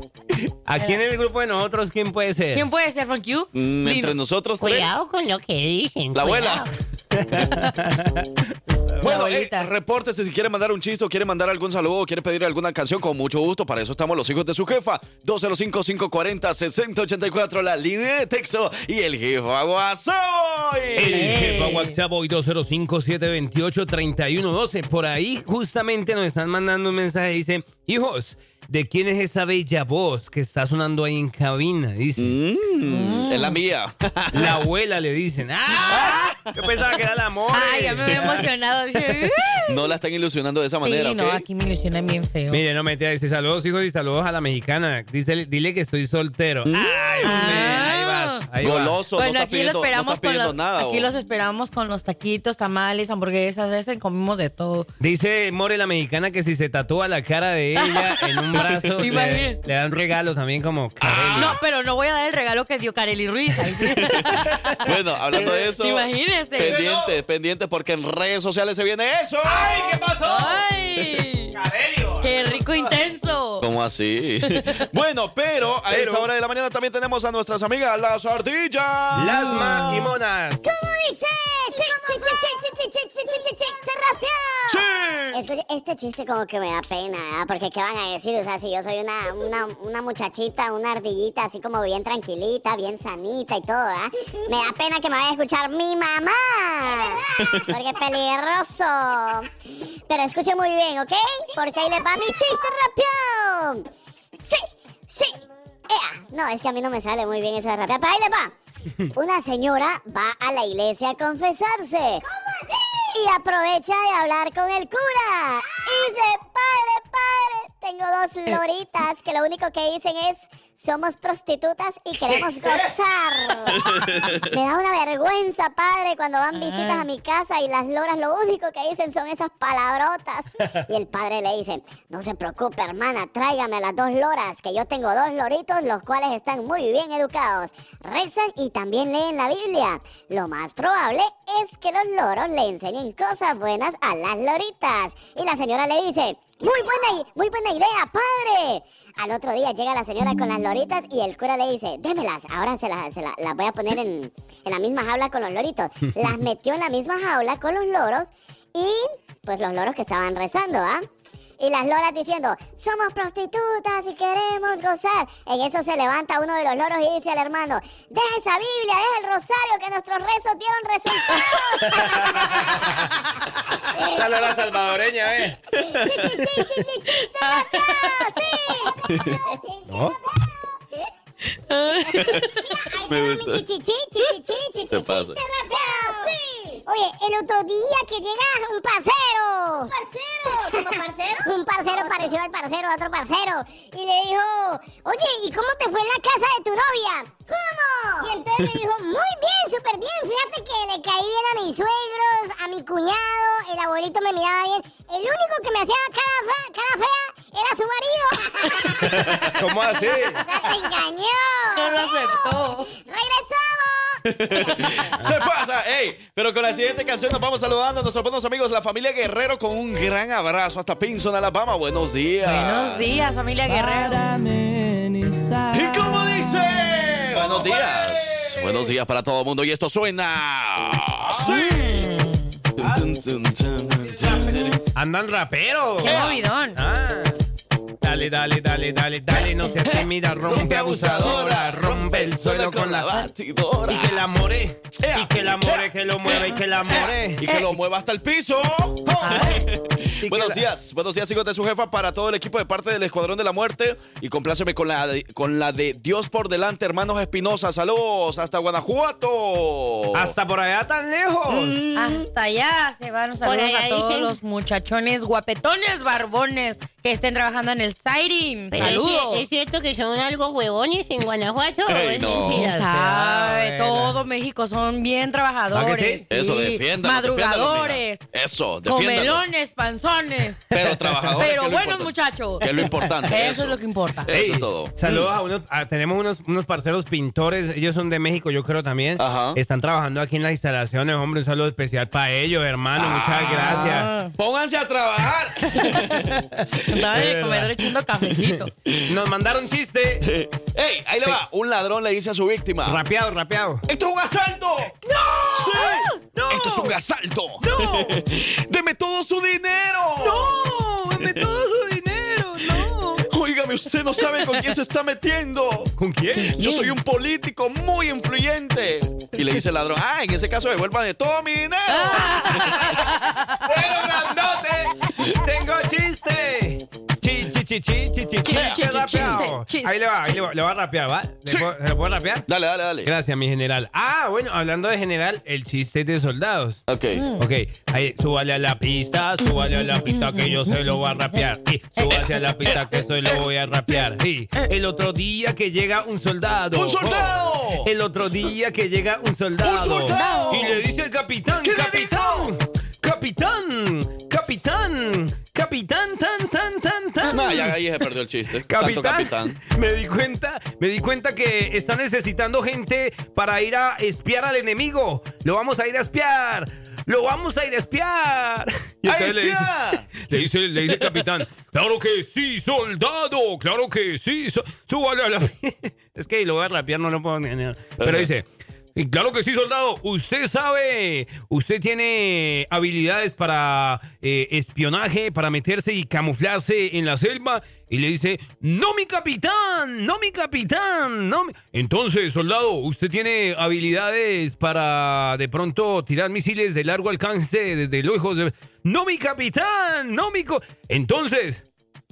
Aquí en el grupo de nosotros, ¿quién puede ser? ¿Quién puede ser, Frank Q? Mm, entre nosotros tres. Cuidado con lo que dicen. La cuidado. abuela. Bueno, eh, repórtese si quiere mandar un chiste o quiere mandar algún saludo o quiere pedir alguna canción, con mucho gusto. Para eso estamos los hijos de su jefa. 205-540-6084, la línea de texto y el jefa WhatsApp. El jefa WhatsApp hoy 205-728-3112. Por ahí justamente nos están mandando un mensaje. Dice, hijos, ¿de quién es esa bella voz que está sonando ahí en cabina? Dice. Mm, Es la mía. La abuela le dicen. ¡Ah! Yo pensaba que era la amor. Ay, ya me había emocionado. No la están ilusionando de esa manera, sí, no, aquí me ilusionan bien feo. Mire, no mentira, dice saludos hijos y saludos a la mexicana. Dice, dile que estoy soltero. Ay, hombre, ahí. Goloso, bueno, no estás aquí pidiendo, lo no esperamos con pidiendo los, nada. aquí ¿o? los esperamos con los taquitos, tamales, hamburguesas, ese comimos de todo. Dice More la mexicana que si se tatúa la cara de ella en un brazo, le, le dan regalo también como Carelli. No, pero no voy a dar el regalo que dio Kareli Ruiz. ahí sí. Bueno, hablando de eso, Imagínese. pendientes, pendientes, porque en redes sociales se viene eso. ¡Ay, qué pasó! ¡Ay! ¡Qué rico intenso! ¿Cómo así? bueno, pero a Pero- esta hora de la mañana también tenemos a nuestras amigas las ardillas. Las maquimonas. ¿Cómo dice? ¡Chiste este chiste como que me da pena. Porque ¿qué van a decir? O sea, si yo soy una, una, muchachita, una ardillita, así como bien tranquilita, bien sanita y todo. Me da pena que me vaya a escuchar mi mamá. Porque es peligroso. Pero escuche muy bien, ¿ok? Porque ahí les va mi chiste rápido. ¡Sí! ¡Sí! Ea. No, es que a mí no me sale muy bien eso de rápido. Pero ahí le va. Una señora va a la iglesia a confesarse. ¿Cómo así? Y aprovecha de hablar con el cura. Y dice, padre, padre, tengo dos loritas que lo único que dicen es, somos prostitutas y queremos gozar. Me da una vergüenza, padre, cuando van visitas a mi casa y las loras lo único que dicen son esas palabrotas. Y el padre le dice, no se preocupe, hermana, tráigame a las dos loras, que yo tengo dos loritos, los cuales están muy bien educados. Rezan y también leen la Biblia. Lo más probable es que los loros le enseñen cosas buenas a las loritas. Y la señora le dice, muy buena, muy buena idea, padre. Al otro día llega la señora con las loritas y el cura le dice, démelas, ahora se las, se la- las voy a poner en, en la misma jaula con los loritos. Las metió en la misma jaula con los loros y pues los loros que estaban rezando, ¿ah? Y las loras diciendo, somos prostitutas y queremos gozar. En eso se levanta uno de los loros y dice al hermano, deja esa Biblia, deja el rosario, que nuestros rezos dieron resultados. La lora salvadoreña, ¿eh? ¡Sí, sí, sí, sí, sí, sí. Oye, el otro día que llega un parcero. ¿Un parcero? ¿Cómo parcero? Un parcero pareció al parcero a otro parcero. Y le dijo, oye, ¿y cómo te fue en la casa de tu novia? ¿Cómo? Y entonces le dijo, muy bien, súper bien. Fíjate que le caí bien a mis suegros, a mi cuñado, abuelito me miraba bien. El único que me hacía cara fea, cara fea era su marido. ¿Cómo así? O sea, te engañó. No lo aceptó. ¡Regresamos! Se pasa, ey. Pero con la siguiente canción nos vamos saludando a nuestros buenos amigos, la familia Guerrero, con un gran abrazo hasta Pinson, Alabama. Buenos días. Buenos días, familia Guerrero. ¿Y cómo dice? Buenos días. Buenos días para todo el mundo. Y esto suena. ¡Sí! Andan raperos. Qué movidón. Ah. Dale, dale, dale, dale, dale, no seas tímida, rompe abusadora, rompe el suelo con la batidora. Y que la more, y que la more, que lo mueva y que la more. Y que lo mueva hasta el piso. Buenos días, buenos días, hijos de su jefa, para todo el equipo de parte del Escuadrón de la Muerte. Y compláceme con la de, con la de Dios por delante, hermanos Espinosa. Saludos hasta Guanajuato. Hasta por allá tan lejos. Hasta allá se van saludos a todos dicen. los muchachones guapetones, barbones que estén trabajando en el es, Saludos. ¿es cierto que son algo huevones en Guanajuato? o Ey, es no. Sabe, todo México son bien trabajadores. ¿Ah, sí? Eso, defiéndalo. Madrugadores. defiéndalo. Eso, defiéndalo. Comelones, panzones. Pero trabajadores. Pero buenos muchachos. Que es lo importante. Eso es lo que importa. Eso es todo. Saludos a unos, a- tenemos unos, unos parceros pintores, ellos son de México, yo creo también. Ajá. Están trabajando aquí en las instalaciones, hombre, un saludo especial para ellos, hermano, Ah. muchas gracias. Pónganse a trabajar. El Es comedor cafecito. Nos mandaron chiste. ¡Ey! Ahí le va. Un ladrón le dice a su víctima. Rapeado, rapeado. ¡Esto es un asalto! ¡No! ¡Sí! ¡No! ¡Esto es un asalto! ¡No! ¡Deme todo su dinero! ¡No! ¡Dame todo su dinero! ¡No! Óigame, usted no sabe con quién se está metiendo. ¿Con quién? Yo soy un político muy influyente. Y le dice el ladrón, ah, en ese caso devuelvan de todo mi dinero. ¡Bueno, grandote! ¡Tengo chiste! Chi, chi, chi, chi, chi, chi, chi, chi, rapeado. chiste, chiste. Ahí le va, ahí le va, le va a rapear, ¿va? ¿Le Sí. puedo- ¿Se lo puedo rapear? Dale, dale, dale. Gracias, mi general. Ah, bueno, hablando de general, el chiste es de soldados. Ok. Ok, ahí, súbale a la pista, súbale a la pista que yo se lo voy a rapear. Y súbase a la pista que se lo voy a rapear. Y el otro día que llega un soldado. ¡Un soldado! Oh, el otro día que llega un soldado. ¡Un soldado! Y le ya ahí se perdió el chiste. Capitán, capitán. me di cuenta, me di cuenta que está necesitando gente para ir a espiar al enemigo. Lo vamos a ir a espiar. Lo vamos a ir a espiar. Y ¡A entonces le dice, espiar! le dice, le dice el capitán, claro que sí, soldado, claro que sí, so- súbale a la... es que lo voy a rapear, no lo puedo... ni- Pero dice, claro que sí, soldado. Usted sabe, usted tiene habilidades para eh, espionaje, para meterse y camuflarse en la selva. Y le dice, no mi capitán, no mi capitán, no mi-". Entonces, soldado, usted tiene habilidades para de pronto tirar misiles de largo alcance desde lejos. de- No mi capitán, no mi... co-". Entonces...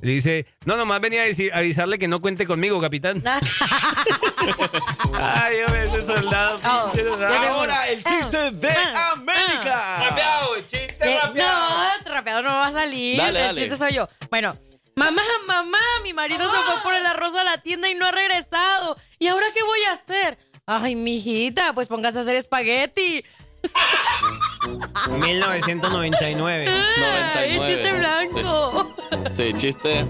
Le dice, no, nomás venía a decir- avisarle que no cuente conmigo, capitán. Ay, hombre, ese soldado. Oh, pinche soldado. ya tengo Ahora el chiste de Ah, América. Rapeado, chiste Eh, rapeado. no, rapeado no va a salir. Dale, el dale. chiste soy yo. Bueno, Mamá, mamá, mi marido se fue por el arroz a la tienda y no ha regresado. ¿Y ahora qué voy a hacer? Ay, mijita, pues póngase a hacer espagueti. 1999. Ay, chiste blanco. Sí, chiste.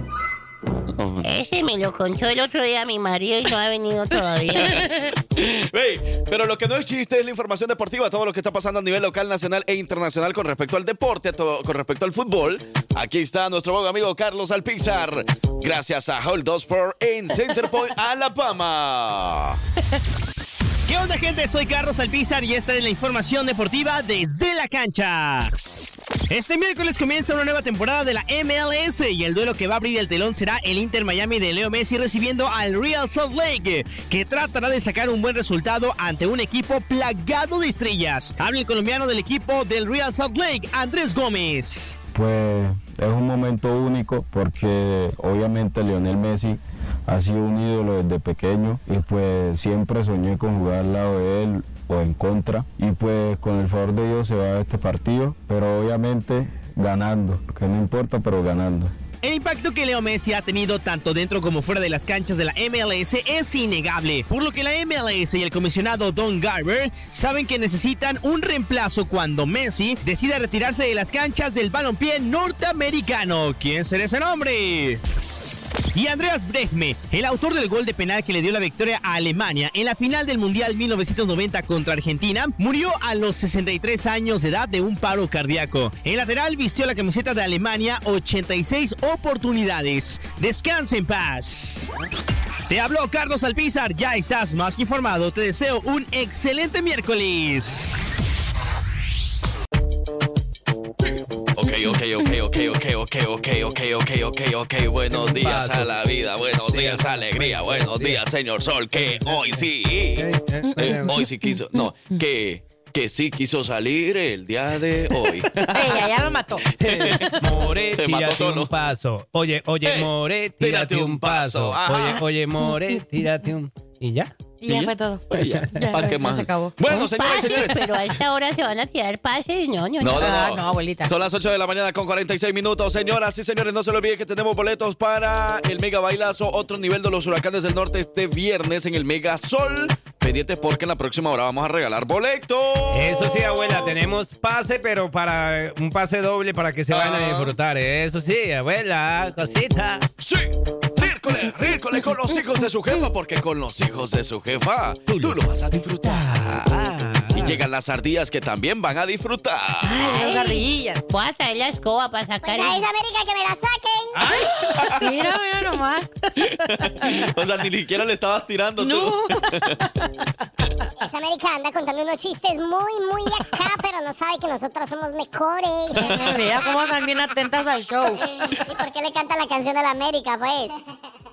Ese me lo contó el otro día mi marido y no ha venido todavía. Ey, pero lo que no es chiste es la información deportiva, todo lo que está pasando a nivel local, nacional e internacional con respecto al deporte, todo- con respecto al fútbol. Aquí está nuestro buen amigo Carlos Alpizar, gracias a Hold Sport en Center Point, Alabama. ¿Qué onda, gente? Soy Carlos Alpizar y esta es la información deportiva desde la cancha. Este miércoles comienza una nueva temporada de la MLS y el duelo que va a abrir el telón será el Inter Miami de Leo Messi recibiendo al Real Salt Lake, que tratará de sacar un buen resultado ante un equipo plagado de estrellas. Habla el colombiano del equipo del Real Salt Lake, Andrés Gómez. Pues es un momento único porque obviamente Lionel Messi ha sido un ídolo desde pequeño y pues siempre soñé con jugar al lado de él o en contra y pues con el favor de Dios se va a este partido, pero obviamente ganando, que no importa, pero ganando. El impacto que Leo Messi ha tenido tanto dentro como fuera de las canchas de la MLS es innegable, por lo que la MLS y el comisionado Don Garber saben que necesitan un reemplazo cuando Messi decida retirarse de las canchas del balompié norteamericano. ¿Quién será ese nombre? Y Andreas Brechme, el autor del gol de penal que le dio la victoria a Alemania en la final del Mundial 1990 contra Argentina, murió a los 63 años de edad de un paro cardíaco. El lateral vistió la camiseta de Alemania 86 oportunidades. Descanse en paz. Te habló Carlos Alpizar, ya estás más que informado. Te deseo un excelente miércoles. Ok, ok, ok, ok, ok, ok, ok, ok, ok, ok, ok. Buenos días a la vida, buenos días alegría, buenos días, señor Sol, que hoy sí, eh, hoy sí quiso, no, que, que sí quiso salir el día de hoy. Ella ya lo mató. More, Se mató tírate solo. un paso. Oye, oye, Eh, More, tírate, un paso. Oye, oye, More, tírate un... ¿Y ya? Y ya fue todo. Pues ya, Ya, ¿para qué ya más? se acabó. Bueno, señores, pase, señores. pero a esta hora se van a tirar pases. No, no, No, no, no. no, abuelita. Son las 8 de la mañana con 46 minutos. Señoras y señores, no se lo olviden que tenemos boletos para el Mega Bailazo, otro nivel de los huracanes del norte este viernes en el Mega Sol. Pendientes porque en la próxima hora vamos a regalar boletos. Eso sí, abuela, tenemos pase, pero para un pase doble para que se vayan a disfrutar. Eso sí, abuela, cosita. Sí, rírcole con los hijos de su jefa, porque con los hijos de su jefa tú lo vas a disfrutar. Y llegan las ardillas que también van a disfrutar. Ay, esas ardillas. Voy a traer la escoba para sacar. Pues a esa América que me la saquen. Mira, mira nomás. O sea, ni siquiera le estabas tirando No. tú. Esa América anda contando unos chistes muy, muy acá, pero no sabe que nosotros somos mejores. Mira cómo están bien atentas al show. ¿Y por qué le canta la canción de la América, pues?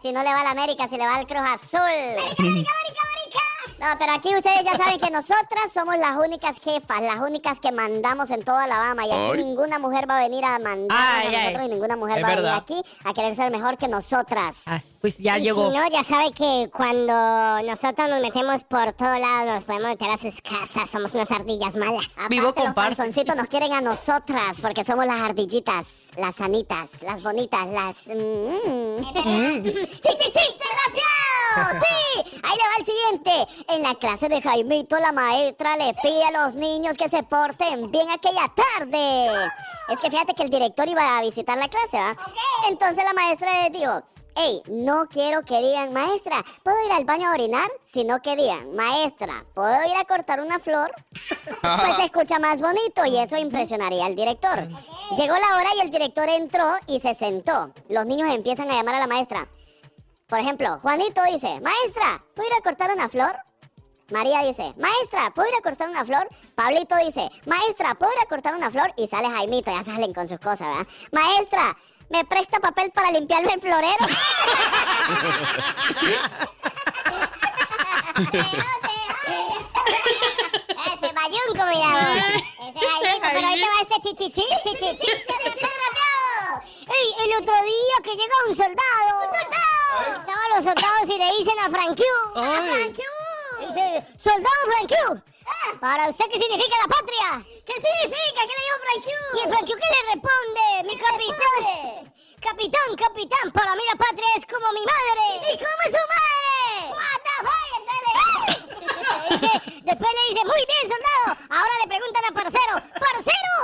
Si no le va a la América, si le va al Cruz Azul. ¡América, América, América! No, pero aquí ustedes ya saben que nosotras somos las únicas jefas, las únicas que mandamos en toda Alabama. Y aquí Ay. ninguna mujer va a venir a mandarnos Ay, a ay. nosotros y ninguna mujer Es va a venir aquí a querer ser mejor que nosotras. Pues ya y llegó. si no, ya sabe que cuando nosotros nos metemos por todos lados, nos podemos meter a sus casas. Somos unas ardillas malas. Vivo Aparte, los comparsa. panzoncitos nos quieren a nosotras porque somos las ardillitas, las sanitas, las bonitas, las... Mm. ¡Sí, sí, chiste rápido! ¡Sí! Ahí le va el siguiente. En la clase de Jaimito, la maestra le pide a los niños que se porten bien aquella tarde. Es que fíjate que el director iba a visitar la clase, ¿va? Entonces la maestra le dijo... Ey, no quiero que digan, maestra, ¿puedo ir al baño a orinar? Sino que digan, maestra, ¿puedo ir a cortar una flor? Pues se escucha más bonito y eso impresionaría al director. Llegó la hora y el director entró y se sentó. Los niños empiezan a llamar a la maestra. Por ejemplo, Juanito dice, maestra, ¿puedo ir a cortar una flor? María dice, maestra, ¿puedo ir a cortar una flor? Pablito dice, maestra, ¿puedo ir a cortar una flor? Y sale Jaimito, ya salen con sus cosas, ¿verdad? Maestra, ¿me presta papel para limpiarme el florero? Ese bayunco, mira. Ese Jaimito, pero ahí te va este chichichi, chichichi, chichichi, el otro día que llega un soldado. ¡Un soldado! Estaban los soldados y le dicen a Frank Q. ¡A Frank Q! Dice, soldado Frank Q. ¿Para usted qué significa la patria? ¿Qué significa? ¿Qué le dijo Frank Q? Y el Frank Q que le responde, mi capitán. Capitán, capitán, para mí la patria es como mi madre. ¿Y cómo es su madre? What the fuck? Entonces dice- después le dice, muy bien, soldado. Ahora le preguntan a Parcero, Parcero,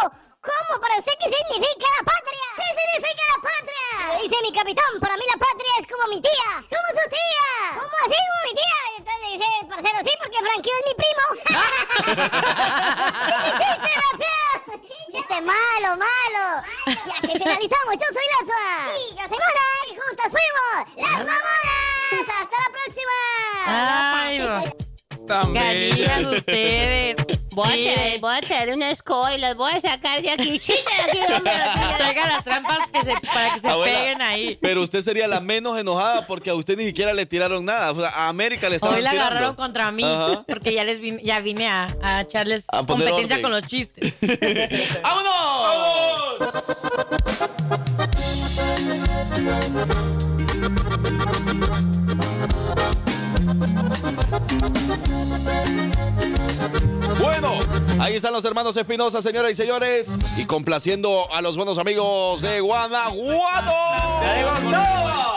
¿cómo para usted qué significa la patria? ¿Qué significa la patria? Le dice mi capitán, para mí la patria es como mi tía. ¿Cómo su tía? ¿Cómo así como mi tía? Y entonces le dice Parcero, sí, porque Frankie es mi primo. ¡Chiste, malo, malo! Y aquí finalizamos. Yo soy Laza. Y yo soy Mona. Y juntas fuimos las mamonas. ¡Hasta la próxima! Ay, no. Tan bellas. ustedes. Voy a, traer, voy a traer una escoba y las voy a sacar de aquí. Chita de aquí, hombre. Traigan las trampas que se- para que se Abuela, peguen ahí. Pero usted sería la menos enojada porque a usted ni siquiera le tiraron nada. O sea, a América le estaban Hoy la tirando. agarraron contra mí Ajá. porque ya les vine, ya vine a, a echarles A poner competencia orden. con los chistes. ¡Vámonos! Bueno, ahí están los hermanos Espinosa, señoras y señores. Y complaciendo a los buenos amigos de Guanajuato.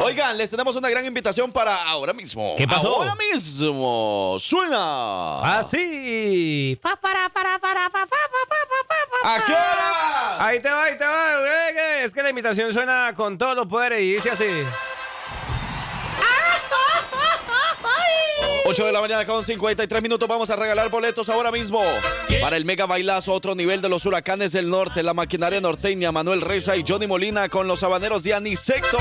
Oigan, les tenemos una gran invitación para ahora mismo. ¿Qué pasó? Ahora mismo. Suena. Así. Fa, ¿A qué hora? Ahí te va, ahí te va. eh, Es que la invitación suena con todos los poderes y dice así. 8 de la mañana con 53 minutos. Vamos a regalar boletos ahora mismo para el mega bailazo, otro nivel de los huracanes del norte, la maquinaria norteña, Manuel Reza y Johnny Molina con los habaneros de Aniceto.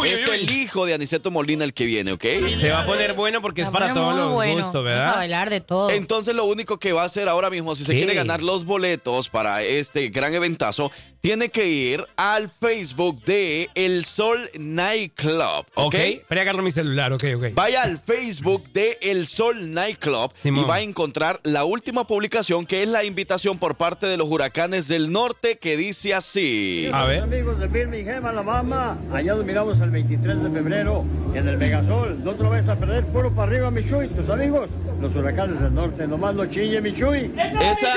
Uy, es uy, uy. el hijo de Aniceto Molina el que viene, ¿ok? Se va a poner bueno porque es para todos los bueno. gustos, Vamos a ¿verdad? bailar de todo. Entonces lo único que va a hacer ahora mismo, si se ¿Qué? quiere ganar los boletos para este gran eventazo, tiene que ir al Facebook de El Sol Night Club, ¿ok? Agarro mi celular, ok, ok. Vaya al Facebook de El Sol Nightclub Simón. y va a encontrar la última publicación que es la invitación por parte de los huracanes del norte que dice así. A ver. Amigos de Birmingham, Alabama, allá nos miramos el 23 de febrero en el Megasol. No te lo vayas a perder, puro para arriba, Michuy. Tus amigos, los huracanes del norte, nomás no chille, Michuy. Esa,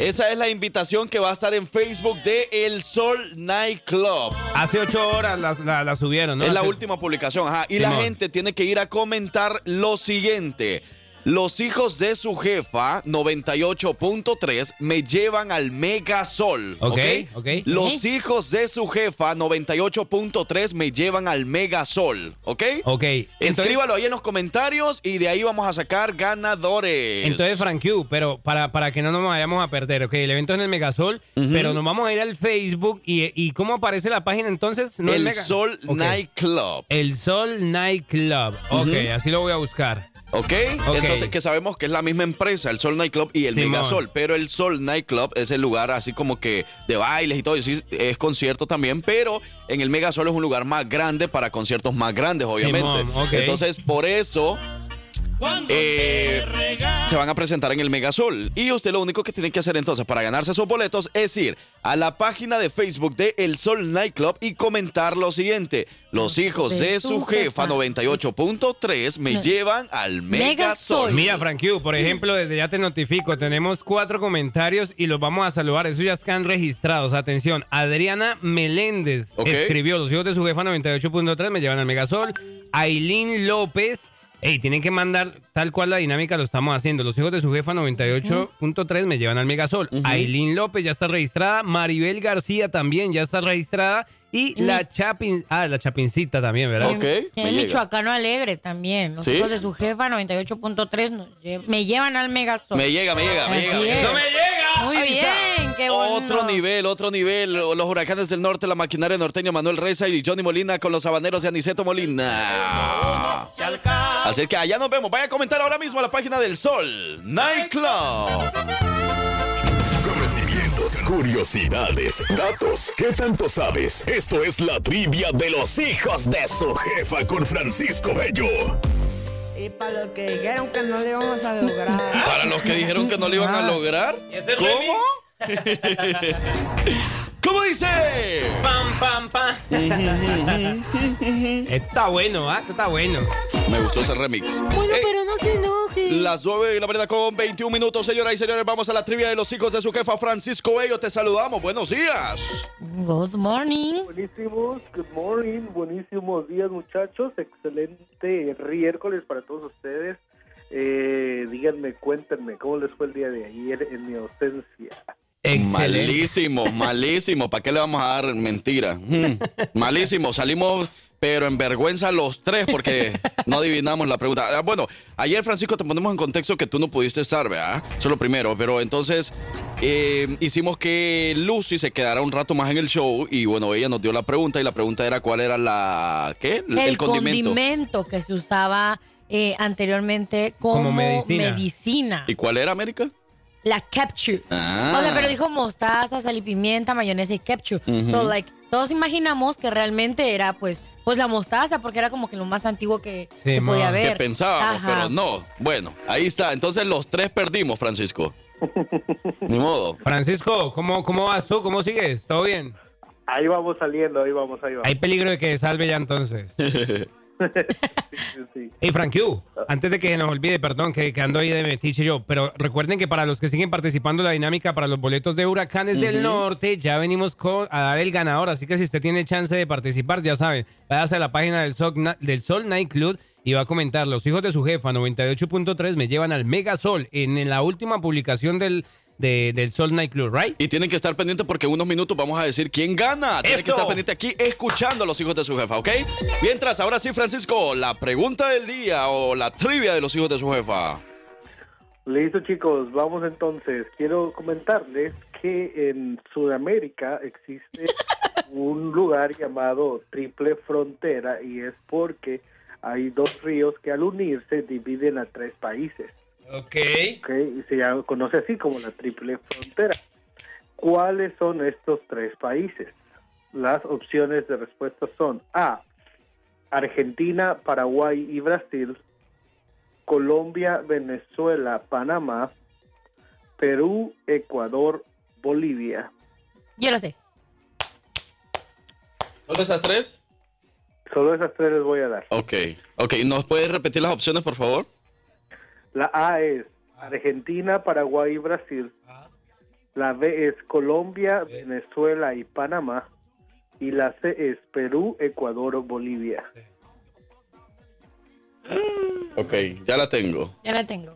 esa es la invitación que va a estar en Facebook de El Sol Nightclub. Hace ocho horas la, la- la subieron, ¿no? Es la Hace- última publicación, ajá. Y la gente tiene que ir a comentar lo siguiente. Los hijos de su jefa, 98.3, me llevan al Megasol. ¿ok? Ok, ok. Los hijos de su jefa, 98.3, me llevan al Megasol. ¿Ok? Ok. entonces- Escríbalo ahí en los comentarios y de ahí vamos a sacar ganadores. Entonces, Frank Q, pero para, para que no nos vayamos a perder, ok, el evento es en el Megasol, pero nos vamos a ir al Facebook y, y ¿cómo aparece la página entonces? No el Mega- Sol Ok. Night Club. El Sol Night Club. Ok, así lo voy a buscar. ¿Ok? Ok. Entonces que sabemos que es la misma empresa, el Sol Night Club y el Simón. Megasol, pero el Sol Night Club es el lugar así como que de bailes y todo, y sí, es concierto también, pero en el Megasol es un lugar más grande para conciertos más grandes, obviamente. Simón. Entonces, por eso eh, se van a presentar en el Megasol. Y usted lo único que tiene que hacer entonces para ganarse esos boletos es ir a la página de Facebook de El Sol Nightclub y comentar lo siguiente. Los hijos de su jefa 98.3 me No. llevan al Megasol. Mira, Frank Q, por ejemplo, desde ya te notifico, tenemos cuatro comentarios y los vamos a saludar. Esos ya están registrados. Atención, Adriana Meléndez escribió, los hijos de su jefa 98.3 me llevan al Megasol. Aileen López, hey, tienen que mandar tal cual la dinámica lo estamos haciendo. Los hijos de su jefa 98.3 me llevan al Megasol. Aileen López ya está registrada. Maribel García también ya está registrada. Y la Chapin, ah, la Chapincita también, ¿verdad? Ok, Que me es. Michoacano Alegre también. Los ¿Sí? hijos de su jefa, 98.3, nos lle- me llevan al Megasol. Me llega, me llega, me llega. me es. llega. Muy Otro nivel, otro nivel. Los huracanes del norte, la maquinaria norteña Manuel Reza y Johnny Molina con los habaneros de Aniceto Molina. Así que allá nos vemos. Vaya a comentar ahora mismo a la página del Sol Nightclub. Conocimientos, curiosidades, datos. ¿Qué tanto sabes? Esto es la trivia de los hijos de su jefa con Francisco Bello. Y para los que dijeron que no le íbamos a lograr. Para los que dijeron que no lo iban a lograr. ¿Cómo? ¿Cómo dice? Pam, pam, pam. Esto está bueno, ¿ah? Esto está bueno. Me gustó ese remix. Bueno, Eh, pero no se enoje. Las 9 y la verdad con 21 minutos, señoras y señores. Vamos a la trivia de los hijos de su jefa Francisco Bello. Te saludamos. Buenos días. Good morning. Buenísimos, good morning, buenísimos días muchachos, excelente miércoles para todos ustedes. Eh, díganme, cuéntenme, ¿cómo les fue el día de ayer en mi ausencia? Malísimo, malísimo. ¿Para qué le vamos a dar mentira? Mm, malísimo. Salimos, pero en vergüenza los tres porque no adivinamos la pregunta. Ah, Bueno, ayer, Francisco, te ponemos en contexto que tú no pudiste estar, ¿verdad? Eso es lo primero. Pero entonces eh, hicimos que Lucy se quedara un rato más en el show y bueno, ella nos dio la pregunta y la pregunta era cuál era la... ¿Qué? El, condimento. que se usaba eh, anteriormente como, Como medicina. medicina. ¿Y cuál era, América? La ketchup. Ah. O sea, pero dijo mostaza, sal y pimienta, mayonesa y ketchup. So, like, todos imaginamos que realmente era, pues, pues la mostaza, porque era como que lo más antiguo que, que podía haber. Que pensábamos, Ajá. pero no. Bueno, ahí está. Entonces los tres perdimos, Francisco. Ni modo. Francisco, ¿cómo, ¿cómo vas tú? ¿Cómo sigues? ¿Todo bien? Ahí vamos saliendo, ahí vamos, ahí vamos. Hay peligro de que salve ya entonces. Hey, Frank Q, antes de que se nos olvide, perdón, que, que ando ahí de metiche yo, pero recuerden que para los que siguen participando en la dinámica para los boletos de Huracanes del. Norte, ya venimos con- a dar el ganador, así que si usted tiene chance de participar, ya saben, váyase a la página del Sol, del Sol Night Club y va a comentar, los hijos de su jefa, 98.3, me llevan al Mega Sol en, en la última publicación del, de- del Sol Night Club, ¿right? Y tienen que estar pendientes porque en unos minutos vamos a decir quién gana. Tienen que estar pendientes aquí escuchando a los hijos de su jefa, ¿ok? Mientras, ahora sí, Francisco, la pregunta del día o la trivia de los hijos de su jefa. Listo chicos, vamos entonces. Quiero comentarles que en Sudamérica existe un lugar llamado Triple Frontera y es porque hay dos ríos que al unirse dividen a tres países. Ok. Ok, y se llama- conoce así como la Triple Frontera. ¿Cuáles son estos tres países? Las opciones de respuesta son A, Argentina, Paraguay y Brasil, Colombia, Venezuela, Panamá, Perú, Ecuador, Bolivia. Yo lo sé. ¿Son esas tres? Solo esas tres les voy a dar. Ok. Ok, ¿nos puedes repetir las opciones, por favor? La A es Argentina, Paraguay y Brasil. La B es Colombia, Venezuela y Panamá. Y la C es Perú, Ecuador o Bolivia. Ok, ya la tengo. Ya la tengo.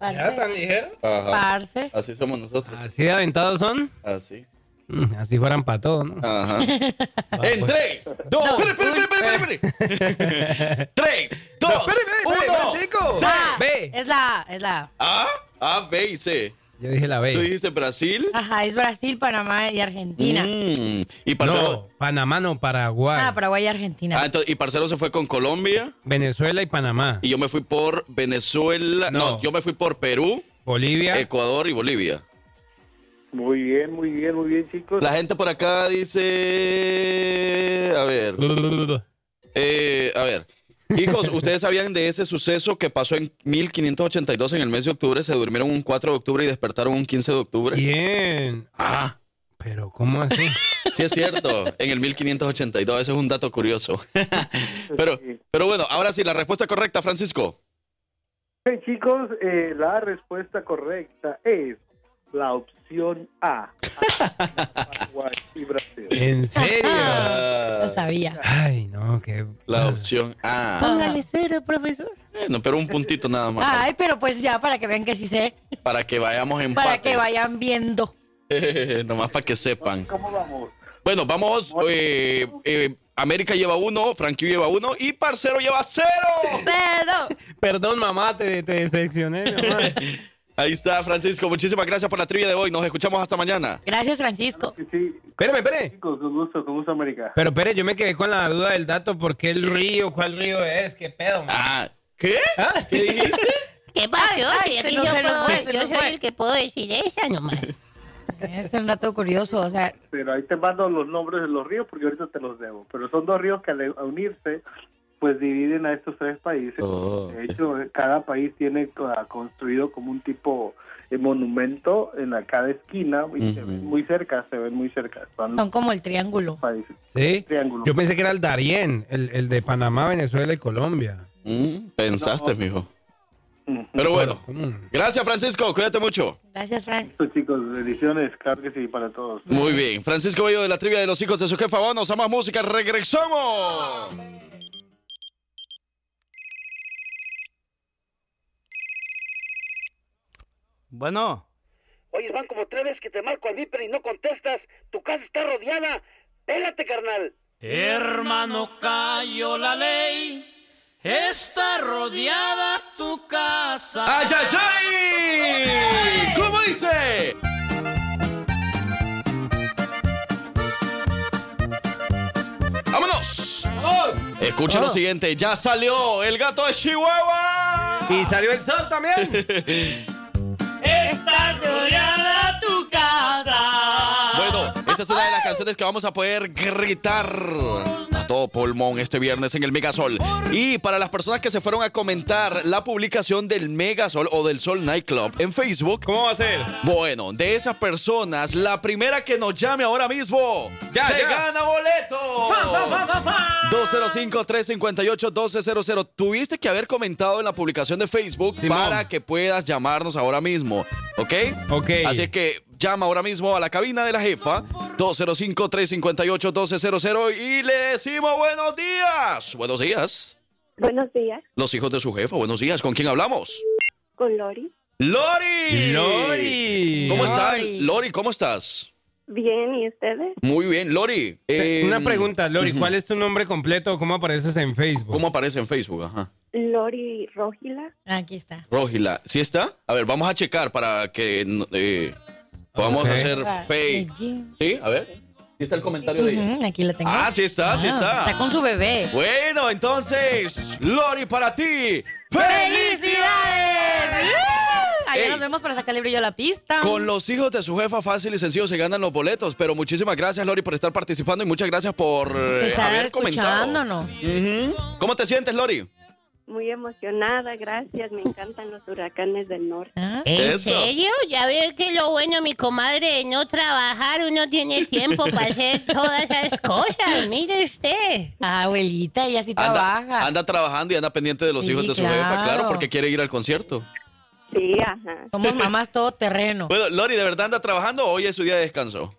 ¿Ya tan ligero? Ajá. Parce. Así somos nosotros. ¿Así de aventados son? Así. Mm, Así fueran para todo, ¿no? Ajá. en tres, dos, espere, espere, espere, espere, espere. tres, dos, uno. C. Ah, Es la, es la. A, A, B y C. Yo dije la Tú B. dijiste Brasil. Ajá, es Brasil, Panamá y Argentina. Mm, Y Parcero. No, Panamá no, Paraguay. Ah, Paraguay y Argentina. Ah, entonces, y Parcero se fue con Colombia. Venezuela y Panamá. Y yo me fui por Venezuela. No, yo me fui por Perú, Bolivia, Ecuador y Bolivia. Muy bien, muy bien, muy bien, chicos. La gente por acá dice. A ver. Eh, a ver. Hijos, ¿ustedes sabían de ese suceso que pasó en 1582 en el mes de octubre? Se durmieron un 4 de octubre y despertaron un 15 de octubre. Bien. Ah. Pero, ¿cómo así? Sí, es cierto. En el 1582. Ese es un dato curioso. pero, pero bueno, ahora sí, la respuesta correcta, Francisco. Ok, chicos, eh, la respuesta correcta es la opción A. Paraguay y Brasil. ¿En serio? Lo sabía. Ay, no, que. La opción A. Póngale cero, profesor. Bueno, pero un puntito nada más. Ay, pero pues ya para que vean que sí sé. Para que vayamos en Para que vayan viendo. Nomás para que sepan. ¿Cómo vamos? Bueno, vamos. eh, eh, América lleva uno, Frankie lleva uno y Parcero lleva cero. Pero. Perdón, mamá, te, te decepcioné, mamá. Ahí está, Francisco. Muchísimas gracias por la trivia de hoy. Nos escuchamos hasta mañana. Gracias, Francisco. Espérame, espere. Chicos, con gusto, con gusto, América. Pero, espere, yo me quedé con la duda del dato. ¿Por qué el río? ¿Cuál río es? ¿Qué pedo? Ah, ¿qué? ¿Qué dijiste? ¿Qué pasó? Ay, yo puedo- fue, yo soy fue. el que puedo decir esa nomás. Es un dato curioso, o sea, Pero ahí te mando los nombres de los ríos porque ahorita te los debo. Pero son dos ríos que al unirse pues dividen a estos tres países. Oh, De hecho, cada país tiene ah, construido como un tipo de monumento en la cada esquina y se ven muy cerca, se ven muy cerca. Son Son como el triángulo. países. Sí. Triángulo. Yo pensé que era el Darién, el, el de Panamá, Venezuela y Colombia. Mm, pensaste, mijo. Pero bueno, gracias Francisco, cuídate mucho. Gracias, Frank. Chicos, bendiciones, claro que sí, para todos. Muy bien, Francisco Bello de la trivia de los hijos de su jefa. Vamos a más música, regresamos. Bueno. Oye, van como tres veces que te marco al viper y no contestas. Tu casa está rodeada. Pégate, carnal. Hermano, cayó la ley. Está rodeada tu casa. ¡Ay, ay, ay! ¿Cómo dice? ¡Vámonos! Escucha lo siguiente, ya salió el gato de Chihuahua. Y salió el sol también. canciones que vamos a poder gritar a todo pulmón este viernes en el Megasol. Y para las personas que se fueron a comentar la publicación del Megasol o del Sol Nightclub en Facebook. ¿Cómo va a ser? Bueno, de esas personas, la primera que nos llame ahora mismo Ya, se ya. gana boleto. 205-358-1200. Tuviste que haber comentado en la publicación de Facebook para que puedas llamarnos ahora mismo. ¿Ok? Ok. Así es que llama ahora mismo a la cabina de la jefa. 205-358-1200. Y le decimos buenos días. Buenos días. Buenos días, Los hijos de su jefa. Buenos días. ¿Con quién hablamos? con Lori. ¡Lori! ¡Lori! ¿Cómo estás? Lori. ¿cómo estás? Bien, ¿y ustedes? Muy bien, Lori. eh, Una pregunta, Lori. ¿cuál es tu nombre completo? ¿Cómo apareces en Facebook? ¿Cómo aparece en Facebook? Ajá. Lori Rógila. Aquí está. Rogila. ¿Sí está? A ver, vamos a checar para que eh, podamos Ok. hacer fake. ¿Sí? A ver. ¿Sí está el comentario de ella? Aquí la tengo. Ah, sí está, sí está. Está con su bebé. Bueno, entonces, Lori, para ti. ¡Felicidades! Allá Ey. nos vemos para sacarle brillo a la pista. Con los hijos de su jefa, fácil y sencillo, se ganan los boletos. Pero muchísimas gracias, Lori, por estar participando y muchas gracias por eh, Estar haber comentado. ¿Cómo te sientes, Lori? Muy emocionada, gracias. Me encantan los huracanes del norte. Ah. ¿En Eso. serio? Ya veo que lo bueno, mi comadre, de no trabajar, uno tiene tiempo para hacer todas esas cosas. Mire usted. Ah, abuelita, ella sí Anda, trabaja. anda trabajando y anda pendiente de los Sí, hijos de su jefa, claro. claro, porque quiere ir al concierto. Sí, ajá. Somos mamás todo terreno. Bueno, Lori, ¿de verdad anda trabajando o hoy es su día de descanso?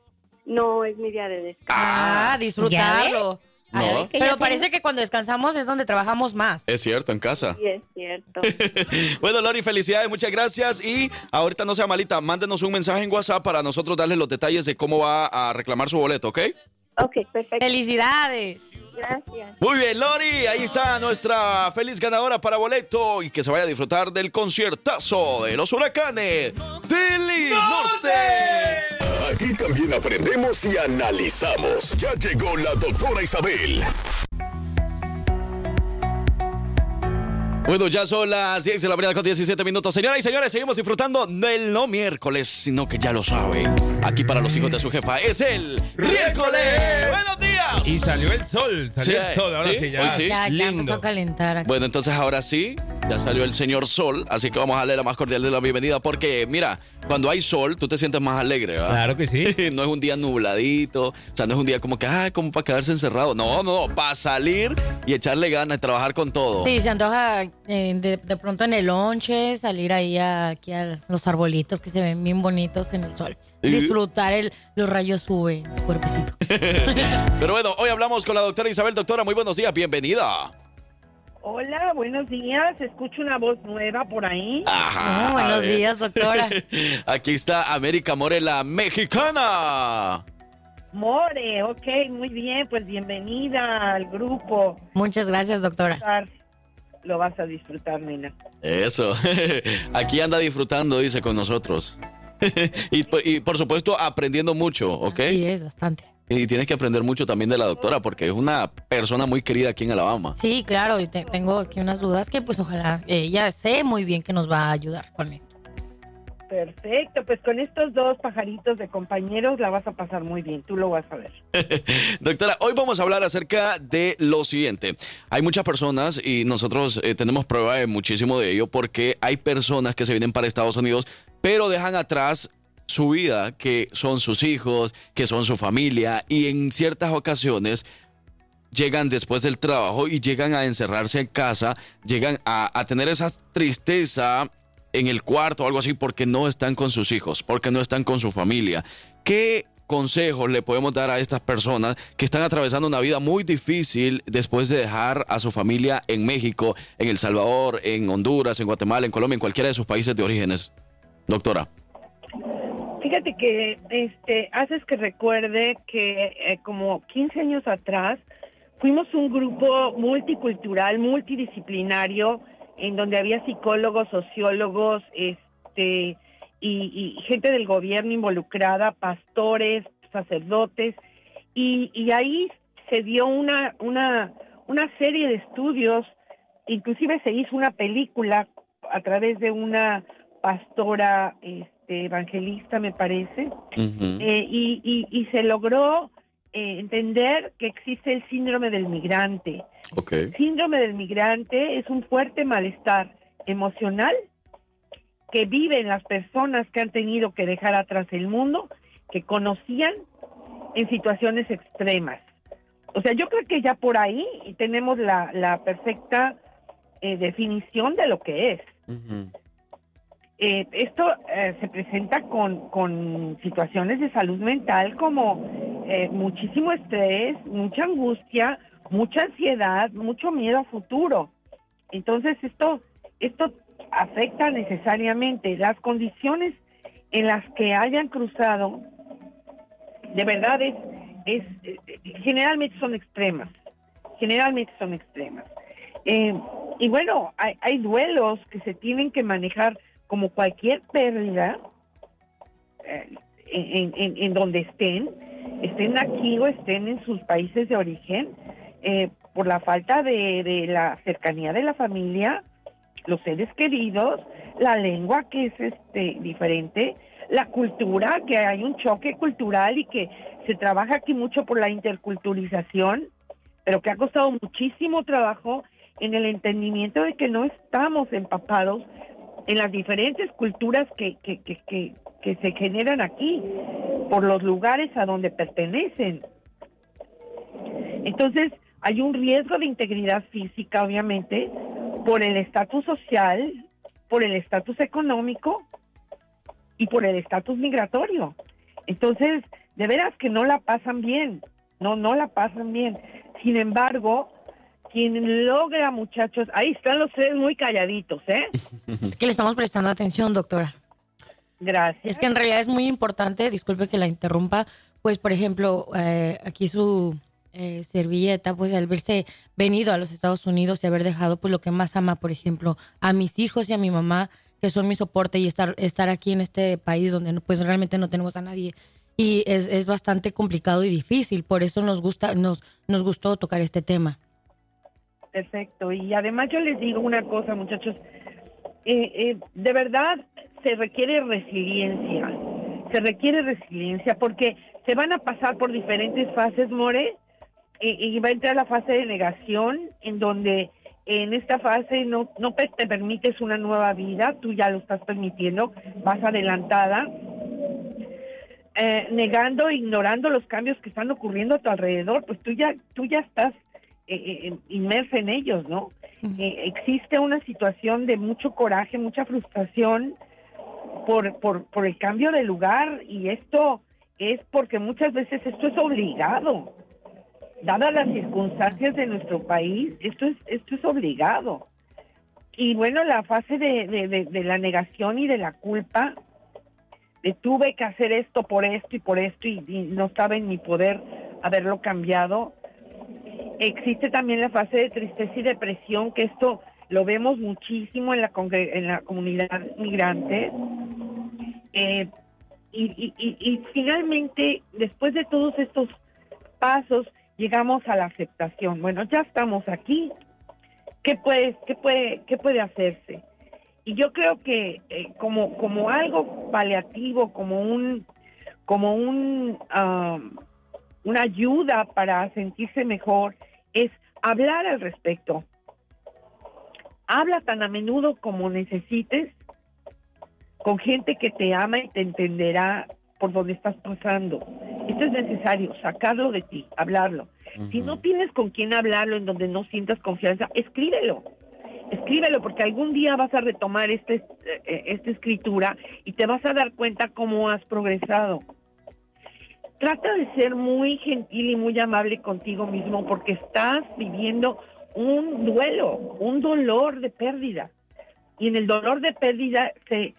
No, es mi día de descanso. Ah, disfrutarlo. No, Pero parece que cuando descansamos es donde trabajamos más. es cierto, en casa. Sí, es cierto. Bueno, Lori, felicidades, muchas gracias. Y ahorita no sea malita, mándenos un mensaje en WhatsApp para nosotros darle los detalles de cómo va a reclamar su boleto, ¿ok? Ok, perfecto. Felicidades. Gracias. Muy bien, Lori, ahí está nuestra feliz ganadora para boleto y que se vaya a disfrutar del conciertazo de los huracanes del Norte. Aquí también aprendemos y analizamos. Ya llegó la doctora Isabel. Bueno, ya son las 10 de la mañana con 17 minutos. Señoras y señores, seguimos disfrutando del no miércoles, sino que ya lo sabe. Aquí para los hijos de su jefa es el miércoles. ¡Buenos días! Y salió el sol, salió Sí, el sol, ahora sí, sí, ya. hoy sí. Ya, ya Lindo. empezó a calentar. aquí. Bueno, entonces ahora sí, ya salió el señor Sol, así que vamos a darle la más cordial de la bienvenida porque, mira, cuando hay sol, tú te sientes más alegre, ¿verdad? Claro que sí. no es un día nubladito, o sea, no es un día como que, ay, como para quedarse encerrado. No, no, no, para salir y echarle ganas, trabajar con todo. Sí, se antoja eh, de, de pronto en el lonche, salir ahí a- aquí a los arbolitos que se ven bien bonitos en el sol. Y- Disfrutar el, los rayos sube, cuerpecito. Pero bueno, hoy hablamos con la doctora Isabel. Doctora, muy buenos días, bienvenida. Hola, buenos días. Escucho una voz nueva por ahí. Ajá, Oh, buenos días, doctora. Aquí está América More, la mexicana. More, ok, muy bien. Pues bienvenida al grupo. Muchas gracias, doctora. Lo vas a disfrutar, nena. Eso. Aquí anda disfrutando, dice, con nosotros. y, por- y, por supuesto, aprendiendo mucho, ¿ok? Sí, es bastante. Y tienes que aprender mucho también de la doctora, porque es una persona muy querida aquí en Alabama. Sí, claro, y te- tengo aquí unas dudas que pues ojalá ella sé muy bien que nos va a ayudar con esto. Perfecto, pues con estos dos pajaritos de compañeros la vas a pasar muy bien, tú lo vas a ver. Doctora, hoy vamos a hablar acerca de lo siguiente. Hay muchas personas y nosotros eh, tenemos prueba de muchísimo de ello porque hay personas que se vienen para Estados Unidos pero dejan atrás su vida, que son sus hijos, que son su familia y en ciertas ocasiones llegan después del trabajo y llegan a encerrarse en casa, llegan a, a tener esa tristeza en el cuarto o algo así porque no están con sus hijos, porque no están con su familia. ¿Qué consejos le podemos dar a estas personas que están atravesando una vida muy difícil después de dejar a su familia en México, en El Salvador, en Honduras, en Guatemala, en Colombia, en cualquiera de sus países de orígenes? Doctora. Fíjate que este haces que recuerde que eh, como 15 años atrás fuimos un grupo multicultural, multidisciplinario, en donde había psicólogos, sociólogos, este y, y gente del gobierno involucrada, pastores, sacerdotes, y, y ahí se dio una, una, una serie de estudios, inclusive se hizo una película a través de una pastora este, evangelista, me parece, eh, y, y, y se logró eh, entender que existe el síndrome del migrante. Síndrome del migrante es un fuerte malestar emocional que viven las personas que han tenido que dejar atrás el mundo, que conocían en situaciones extremas. O sea, yo creo que ya por ahí tenemos la, la perfecta eh, definición de lo que es. Eh, esto eh, se presenta con, con situaciones de salud mental como eh, muchísimo estrés, mucha angustia, mucha ansiedad, mucho miedo a futuro. Entonces esto, esto afecta necesariamente las condiciones en las que hayan cruzado. De verdad es, es eh, generalmente son extremas, generalmente son extremas. Eh, y bueno, hay, hay duelos que se tienen que manejar como cualquier pérdida eh, en, donde estén, estén aquí o estén en sus países de origen, eh, por la falta de, de la cercanía de la familia, los seres queridos, la lengua que es este diferente, la cultura, que hay un choque cultural y que se trabaja aquí mucho por la interculturalización, pero que ha costado muchísimo trabajo en el entendimiento de que no estamos empapados en las diferentes culturas que, que, que, que, que se generan aquí, por los lugares a donde pertenecen. Entonces, hay un riesgo de integridad física, obviamente, por el estatus social, por el estatus económico y por el estatus migratorio. Entonces, de veras que no la pasan bien, no, no la pasan bien. Sin embargo, quien logra, muchachos, ahí están los tres muy calladitos, ¿eh? Es que le estamos prestando atención, doctora. Gracias. Es que en realidad es muy importante, disculpe que la interrumpa, pues por ejemplo, eh, aquí su eh, servilleta, pues al verse venido a los Estados Unidos y haber dejado pues lo que más ama, por ejemplo, a mis hijos y a mi mamá, que son mi soporte y estar, estar aquí en este país donde no- pues realmente no tenemos a nadie. Y es, es bastante complicado y difícil, por eso nos gusta, nos, nos gustó tocar este tema. Perfecto. Y además yo les digo una cosa, muchachos. Eh, eh, de verdad se requiere resiliencia. Se requiere resiliencia porque se van a pasar por diferentes fases, More. Y, y va a entrar la fase de negación, en donde en esta fase no, no te permites una nueva vida, tú ya lo estás permitiendo, vas adelantada, eh, negando, ignorando los cambios que están ocurriendo a tu alrededor, pues tú ya, tú ya estás eh, eh, inmersa en ellos, ¿no? Eh, existe una situación de mucho coraje, mucha frustración por, por, por el cambio de lugar y esto es porque muchas veces esto es obligado. Dadas las circunstancias de nuestro país, esto es, esto es obligado. Y bueno, la fase de, de, la negación y de la culpa, de tuve que hacer esto por esto y por esto y, no saben ni poder haberlo cambiado, Existe también la fase de tristeza y depresión, que esto lo vemos muchísimo en la, en la comunidad migrante. Eh, y, y- y- y finalmente, después de todos estos pasos, llegamos a la aceptación. Bueno, ya estamos aquí. ¿Qué puede, qué puede, qué puede hacerse? y yo creo que eh, como como algo paliativo, como un como un um, una ayuda para sentirse mejor es hablar al respecto. Habla tan a menudo como necesites con gente que te ama y te entenderá por donde estás pasando. Esto es necesario, sacarlo de ti, hablarlo. Si no tienes con quién hablarlo en donde no sientas confianza, escríbelo. Escríbelo porque algún día vas a retomar este, eh, esta escritura y te vas a dar cuenta cómo has progresado. Trata de ser muy gentil y muy amable contigo mismo porque estás viviendo un duelo, un dolor de pérdida. Y en el dolor de pérdida se,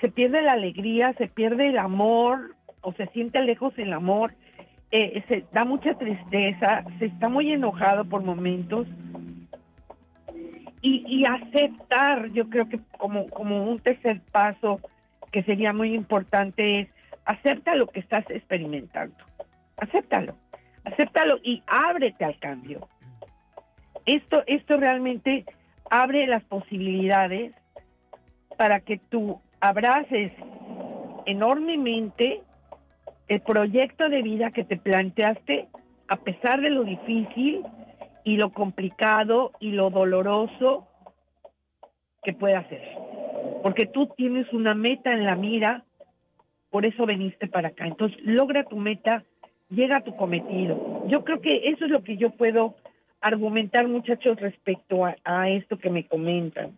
se pierde la alegría, se pierde el amor o se siente lejos el amor, eh, se da mucha tristeza, se está muy enojado por momentos. Y, y aceptar, yo creo que como, como un tercer paso que sería muy importante es acepta lo que estás experimentando. Acéptalo. Acéptalo y ábrete al cambio. Esto, esto realmente abre las posibilidades para que tú abraces enormemente el proyecto de vida que te planteaste a pesar de lo difícil y lo complicado y lo doloroso que pueda ser. Porque tú tienes una meta en la mira, por eso veniste para acá. Entonces, logra tu meta, llega a tu cometido. Yo creo que eso es lo que yo puedo argumentar, muchachos, respecto a, a esto que me comentan.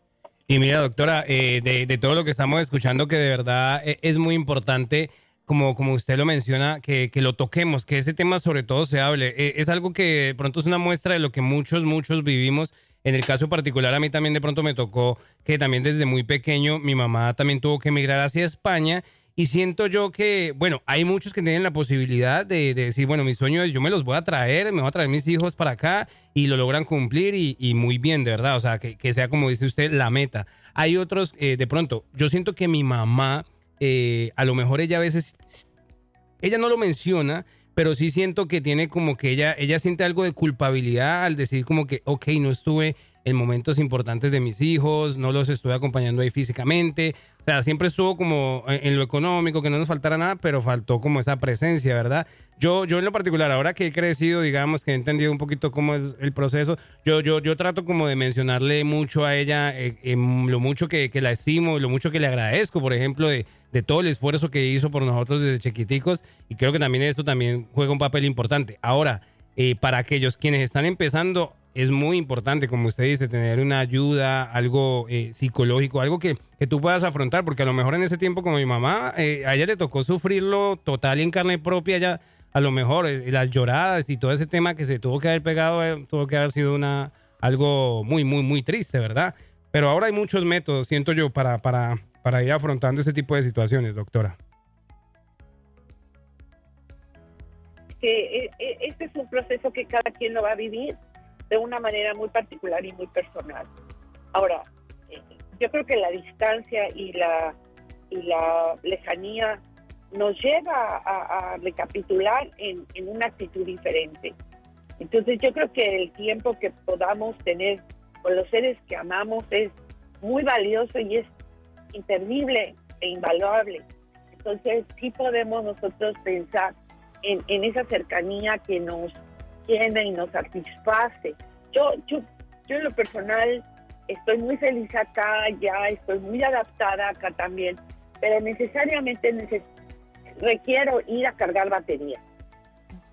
Y mira, doctora, eh, de, de todo lo que estamos escuchando, que de verdad eh, es muy importante, como, como usted lo menciona, que, que lo toquemos, que ese tema sobre todo se hable. Eh, es algo que de pronto es una muestra de lo que muchos, muchos vivimos. En el caso particular, a mí también de pronto me tocó que también desde muy pequeño mi mamá también tuvo que emigrar hacia España y siento yo que, bueno, hay muchos que tienen la posibilidad de, de decir, bueno, mi sueño es yo me los voy a traer, me voy a traer mis hijos para acá y lo logran cumplir y, y muy bien, de verdad. O sea, que, que, sea como dice usted, la meta. Hay otros, eh, de pronto, yo siento que mi mamá, eh, a lo mejor ella a veces, ella no lo menciona, pero sí siento que tiene como que ella, ella siente algo de culpabilidad al decir como que, ok, no estuve en momentos importantes de mis hijos, no los estuve acompañando ahí físicamente. O sea, siempre estuvo como en, lo económico, que no nos faltara nada, pero faltó como esa presencia, ¿verdad? Yo, yo en lo particular, ahora que he crecido, digamos, que he entendido un poquito cómo es el proceso, yo, yo, yo trato como de mencionarle mucho a ella eh, eh, lo mucho que, que, la estimo, lo mucho que le agradezco, por ejemplo, de, de todo el esfuerzo que hizo por nosotros desde chiquiticos, y creo que también esto también juega un papel importante. Ahora, eh, para aquellos quienes están empezando, es muy importante, como usted dice, tener una ayuda, algo eh, psicológico, algo que, que, tú puedas afrontar, porque a lo mejor en ese tiempo, como mi mamá, eh, a ella le tocó sufrirlo total y en carne propia, ya a lo mejor eh, las lloradas y todo ese tema que se tuvo que haber pegado, tuvo que haber sido una algo muy, muy, muy triste, ¿verdad? Pero ahora hay muchos métodos, siento yo, para, para, para ir afrontando ese tipo de situaciones, doctora. Que este es un proceso que cada quien lo va a vivir de una manera muy particular y muy personal. Ahora, eh, yo creo que la distancia y la, y la lejanía nos lleva a, a recapitular en, en, una actitud diferente. Entonces yo creo que el tiempo que podamos tener con los seres que amamos es muy valioso y es interminable e invaluable. Entonces sí podemos nosotros pensar en, en esa cercanía que nos llena y nos satisface. Yo, yo, yo en lo personal estoy muy feliz acá, ya estoy muy adaptada acá también, pero necesariamente neces requiero ir a cargar batería.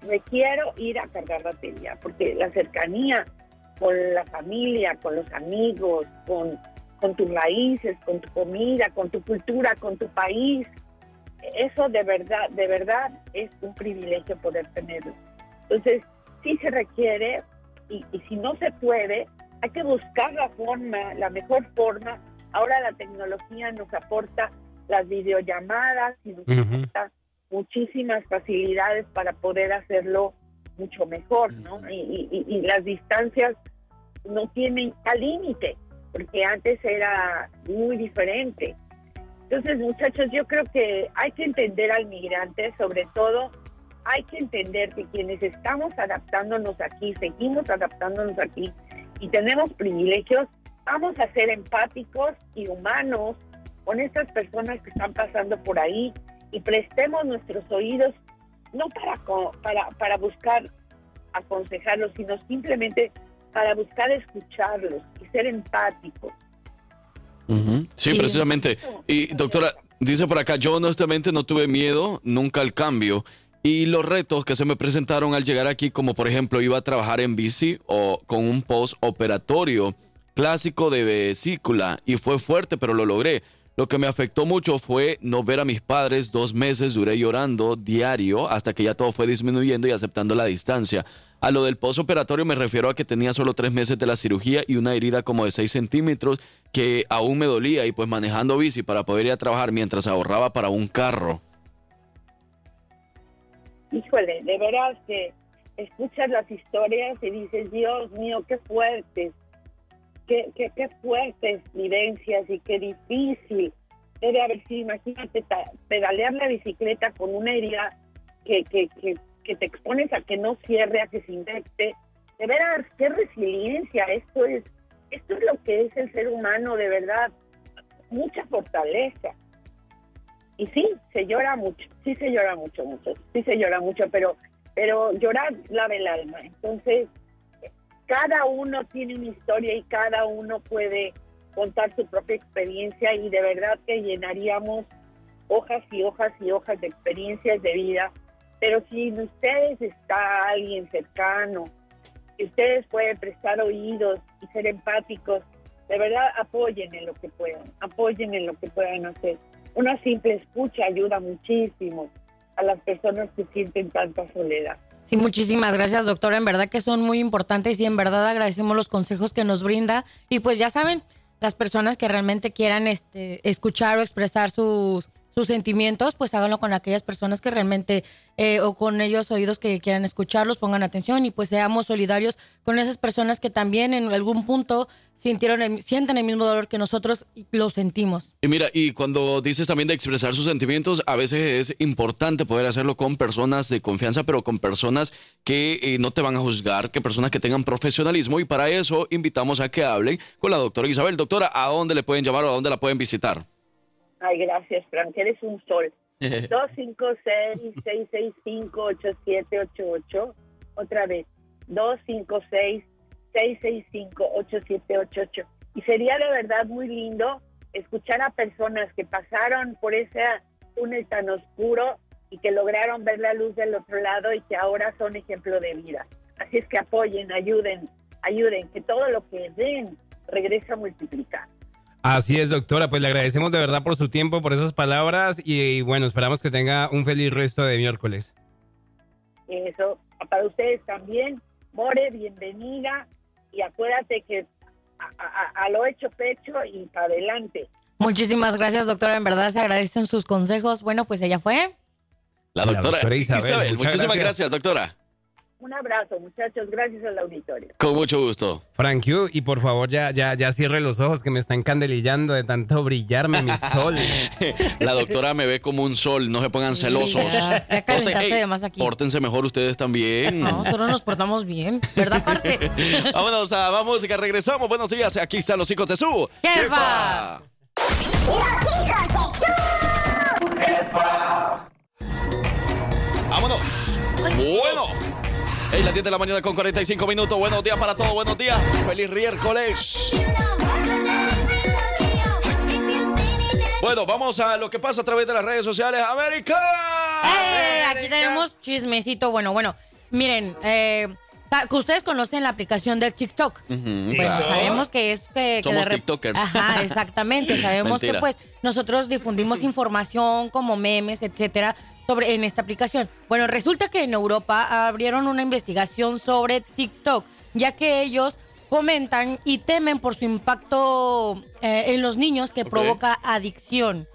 Requiero ir a cargar batería, porque la cercanía con la familia, con los amigos, con, con tus raíces, con tu comida, con tu cultura, con tu país, eso de verdad, de verdad es un privilegio poder tenerlo. Entonces, sí se requiere y, y, si no se puede, hay que buscar la forma, la mejor forma. Ahora la tecnología nos aporta las videollamadas y nos uh -huh. aporta muchísimas facilidades para poder hacerlo mucho mejor, ¿no? Y, y, y las distancias no tienen al límite, porque antes era muy diferente. Entonces, muchachos, yo creo que hay que entender al migrante, sobre todo hay que entender que quienes estamos adaptándonos aquí, seguimos adaptándonos aquí y tenemos privilegios, vamos a ser empáticos y humanos con estas personas que están pasando por ahí y prestemos nuestros oídos no para para para buscar aconsejarlos, sino simplemente para buscar escucharlos y ser empáticos. Sí, precisamente. Y doctora, dice por acá, yo honestamente no tuve miedo nunca al cambio. Y los retos que se me presentaron al llegar aquí, como por ejemplo iba a trabajar en bici o con un post operatorio clásico de vesícula y fue fuerte, pero lo logré. Lo que me afectó mucho fue no ver a mis padres. Dos meses duré llorando diario hasta que ya todo fue disminuyendo y aceptando la distancia. A lo del postoperatorio me refiero a que tenía solo tres meses de la cirugía y una herida como de 6 centímetros que aún me dolía y pues manejando bici para poder ir a trabajar mientras ahorraba para un carro. Híjole, de veras que escuchas las historias y dices, Dios mío, qué fuertes, qué, qué, qué fuertes vivencias y qué difícil. Debe haber sido, imagínate, pedalear la bicicleta con una herida que, que, que, que te expones a que no cierre, a que se infecte. De veras, qué resiliencia. Esto es, esto es lo que es el ser humano, de verdad. Mucha fortaleza. Y sí, se llora mucho, sí se llora mucho, mucho, sí se llora mucho, pero, pero llorar lava el alma. Entonces, cada uno tiene una historia y cada uno puede contar su propia experiencia y de verdad que llenaríamos hojas y hojas y hojas de experiencias de vida. Pero si ustedes está alguien cercano, que ustedes pueden prestar oídos y ser empáticos, de verdad apoyen en lo que puedan, apoyen en lo que puedan hacer. Una simple escucha ayuda muchísimo a las personas que sienten tanta soledad. Sí, muchísimas gracias, doctora. En verdad que son muy importantes y en verdad agradecemos los consejos que nos brinda. Y pues ya saben, las personas que realmente quieran este, escuchar o expresar sus, sus sentimientos, pues háganlo con aquellas personas que realmente, eh, o con ellos oídos que quieran escucharlos, pongan atención y pues seamos solidarios con esas personas que también en algún punto sintieron sienten el mismo dolor que nosotros lo sentimos. Y mira, y cuando dices también de expresar sus sentimientos, a veces es importante poder hacerlo con personas de confianza, pero con personas que eh, no te van a juzgar, que personas que tengan profesionalismo. Y para eso invitamos a que hablen con la doctora Isabel. Doctora, ¿a dónde le pueden llamar o a dónde la pueden visitar? Ay, gracias, Frank, eres un sol. 256-665-8788. Otra vez, 256-665-8788. Y sería de verdad muy lindo escuchar a personas que pasaron por ese túnel tan oscuro y que lograron ver la luz del otro lado y que ahora son ejemplo de vida. Así es que apoyen, ayuden, ayuden, que todo lo que den regresa a multiplicar. Así es, doctora. Pues le agradecemos de verdad por su tiempo, por esas palabras y, y bueno, esperamos que tenga un feliz resto de miércoles. Eso, para ustedes también. More, bienvenida. Y acuérdate que a, a- a lo hecho pecho y para adelante. Muchísimas gracias, doctora. En verdad se agradecen sus consejos. Bueno, pues ella fue. La doctora, doctora Isabel, Muchísimas gracias. gracias, doctora. Un abrazo, muchachos. Gracias al auditorio. Con mucho gusto. Frank Yu, y por favor ya, ya, ya cierre los ojos que me están candelillando de tanto brillarme mi sol. La doctora me ve como un sol, no se pongan celosos. Ya, ya calentaste Ey, de más aquí. Pórtense mejor ustedes también. No, nosotros nos portamos bien, ¿verdad, parce? Vámonos a más música, regresamos. Buenos días, aquí están los hijos de su Jefa. Vámonos. Bueno. Hey, las 10 de la mañana con 45 minutos. Buenos días para todos. Buenos días. Feliz miércoles. Bueno, vamos a lo que pasa a través de las redes sociales. América. ¡Eh! Aquí tenemos chismecito. Bueno, bueno, miren, eh, ustedes conocen la aplicación del TikTok. Bueno, sabemos que es que, que Somos de rep- tiktokers. Ajá, exactamente. Sabemos Mentira. que pues nosotros difundimos información como memes, etcétera, sobre en esta aplicación. Bueno, resulta que en Europa abrieron una investigación sobre TikTok, ya que ellos comentan y temen por su impacto eh, en los niños que provoca adicción.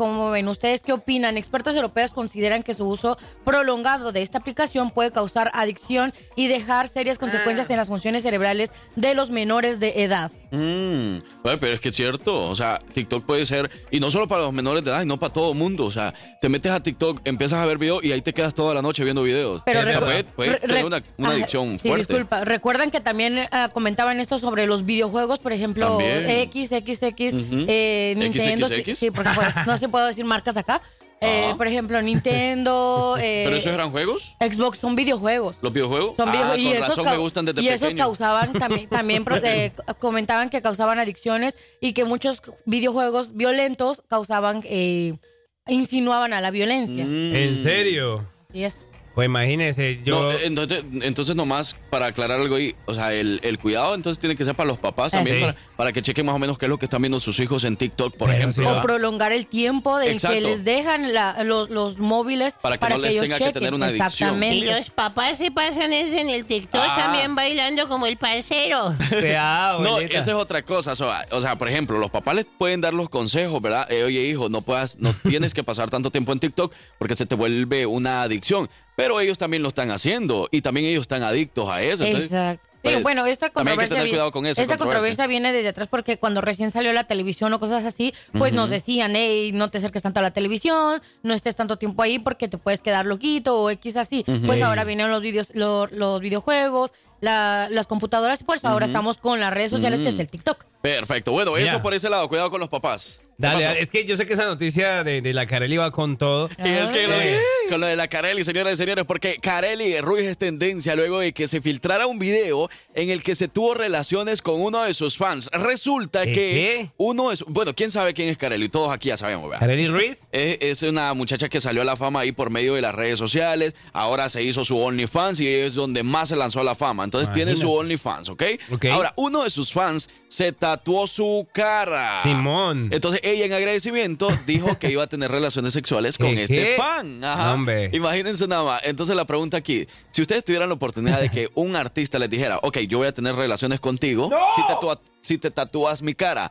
Como ven, ¿ustedes qué opinan? Expertos europeos consideran que su uso prolongado de esta aplicación puede causar adicción y dejar serias consecuencias en las funciones cerebrales de los menores de edad. Mm, bueno, pero es que es cierto, o sea, TikTok puede ser, y no solo para los menores de edad, no para todo el mundo, o sea, te metes a TikTok, empiezas a ver videos y ahí te quedas toda la noche viendo videos. Pero o sea, recu- puede, puede re- tener re- una, adicción sí, fuerte. disculpa. Recuerdan que también ah, comentaban esto sobre los videojuegos, por ejemplo. XXX, Ujú. eh, Nintendo. XXX. Sí, porque pues, no se puede decir marcas acá. Eh, Ah. por ejemplo, Nintendo. eh, ¿Pero esos eran juegos? Xbox son videojuegos. ¿Los videojuegos? Son ah, videojuegos. con y esos razón me gustan desde Y esos causaban también, también eh, comentaban que causaban adicciones y que muchos videojuegos violentos causaban, eh, insinuaban a la violencia. Mm. ¿En serio? Así es. Pues imagínese, yo... No, eh, entonces, entonces nomás para aclarar algo ahí, o sea, el, el cuidado entonces tiene que ser para los papás también, Sí. para, para que chequen más o menos qué es lo que están viendo sus hijos en TikTok, por ejemplo. O prolongar el tiempo de Exacto. que les dejan la- los, los móviles Para que no les ellos tenga que tener una adicción. Exactamente. Y los papás se pasan ese en el TikTok Ah. también bailando como el parcero. No, esa es otra cosa. O sea, o sea, por ejemplo, los papás les pueden dar los consejos, ¿verdad? Eh, oye, hijo, no puedas, no tienes que pasar tanto tiempo en TikTok porque se te vuelve una adicción. Pero ellos también lo están haciendo y también ellos están adictos a eso. Entonces, Exacto. Sí, pues, bueno, esta también hay que controversia, tener con eso. esta controversia viene desde atrás porque cuando recién salió la televisión o cosas así, pues nos decían, hey, no te acerques tanto a la televisión, no estés tanto tiempo ahí porque te puedes quedar loquito o X así. Pues ahora vienen los videos, lo- los videojuegos, la- las computadoras y pues ahora Ujú. estamos con las redes sociales que es el TikTok. Perfecto. Bueno, eso por ese lado. Cuidado con los papás. ¿Qué Dale, es que yo sé que esa noticia de, de la Carelli va con todo. Y es que lo Eh, con lo de la Carelli, señoras y señores, porque Carelli Ruiz es tendencia luego de que se filtrara un video en el que se tuvo relaciones con uno de sus fans. Resulta ¿Qué, que qué? uno es, bueno, ¿quién sabe quién es Carelli? Todos aquí ya sabemos, ¿verdad? ¿Carelli Ruiz? Es, es una muchacha que salió a la fama ahí por medio de las redes sociales. Ahora se hizo su OnlyFans y es donde más se lanzó a la fama. Entonces tiene su. OnlyFans, ¿ok? Ok. Ahora, uno de sus fans se tatuó su cara. Simón. Entonces ella en agradecimiento dijo que iba a tener relaciones sexuales con ¿Qué, este fan. Ajá. Hombre. Imagínense nada más. Entonces la pregunta aquí, si ustedes tuvieran la oportunidad de que un artista les dijera, ok, yo voy a tener relaciones contigo si, tatua- si te tatúas mi cara,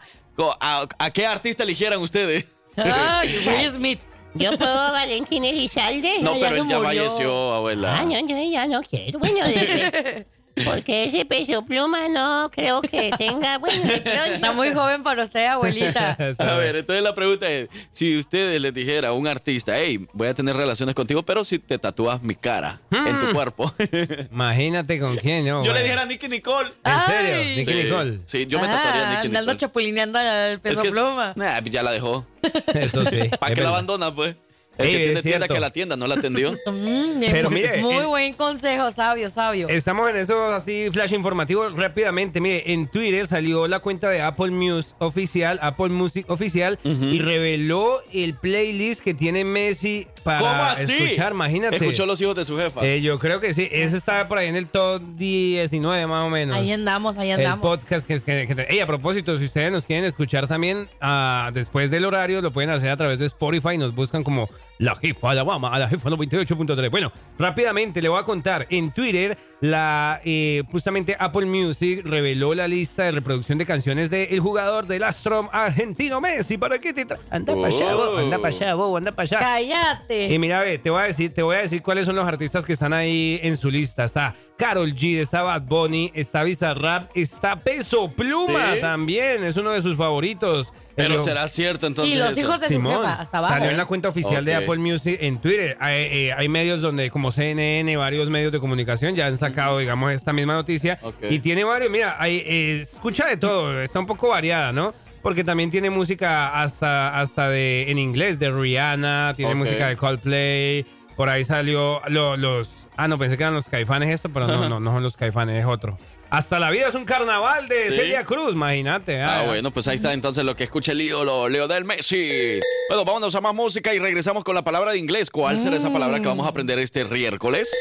¿a, a qué artista eligieran ustedes? Ay, Will Smith. Yo puedo Valentín Elizalde. No, pero él ya murió. falleció, abuela. Ah, no, yo ya no quiero. Bueno, de- porque ese peso pluma no creo que tenga. Bueno, Está muy joven para usted, abuelita. A ver, entonces la pregunta es, si ustedes les dijera a un artista, hey, voy a tener relaciones contigo, pero si te tatúas mi cara en tu cuerpo. Imagínate con quién, ¿no? yo le dijera a Nicky Nicole. ¿En serio? Ay. Nicky Sí, Nicole. Sí, yo me tatuaría a Ah, Nicky andando Nicole. chapulineando al peso Es que- pluma. Nah, ya la dejó. Eso sí. ¿Para qué la abandona, pues? El Ey, que tiene tienda que la tienda no la atendió. Mm, Pero muy- mire, muy en- buen consejo, sabio, sabio. Estamos en eso así, flash informativo rápidamente. Mire, en Twitter salió la cuenta de Apple Music oficial, Apple Music oficial, y reveló el playlist que tiene Messi para ¿Cómo así? escuchar. Imagínate. Escuchó los hijos de su jefa. Eh, yo creo que sí. Eso está por ahí en el top 19 más o menos. Ahí andamos, ahí El andamos. podcast que es que, que- Ey, a propósito, si ustedes nos quieren escuchar también ah, después del horario, lo pueden hacer a través de Spotify. Nos buscan como La Jefa Alabama, a la Jefa 98.3. Bueno, rápidamente le voy a contar. En Twitter, la eh, justamente Apple Music reveló la lista de reproducción de canciones del jugador del Astro argentino Messi. ¿Para qué te Anda para allá, bobo, anda para allá, bobo, anda para allá. Cállate. Y mira, ve, te voy a decir, te voy a decir cuáles son los artistas que están ahí en su lista. Está Carol G, está Bad Bunny, está Bizarrap, está Peso Pluma Sí. también, es uno de sus favoritos. Pero El- será cierto entonces. Y los eso? hijos de su Simón, jefa, hasta abajo. salió en la cuenta oficial de. Apple Music en Twitter. Hay, eh, hay medios donde, como CNN, varios medios de comunicación ya han sacado, digamos, esta misma noticia. Ok. Y tiene varios, mira, hay, eh, escucha de todo, está un poco variada, ¿no? Porque también tiene música hasta, hasta de en inglés, de Rihanna, tiene música de Coldplay. Por ahí salió lo- los... Ah, no, pensé que eran los caifanes esto, pero no, no, no son los caifanes, es otro. Hasta la vida es un carnaval de Sí. Celia Cruz, imagínate. Ah, bueno, pues ahí está entonces lo que escucha el ídolo Leo Messi. Bueno, vámonos a más música y regresamos con la palabra de inglés. ¿Cuál será esa palabra que vamos a aprender este miércoles?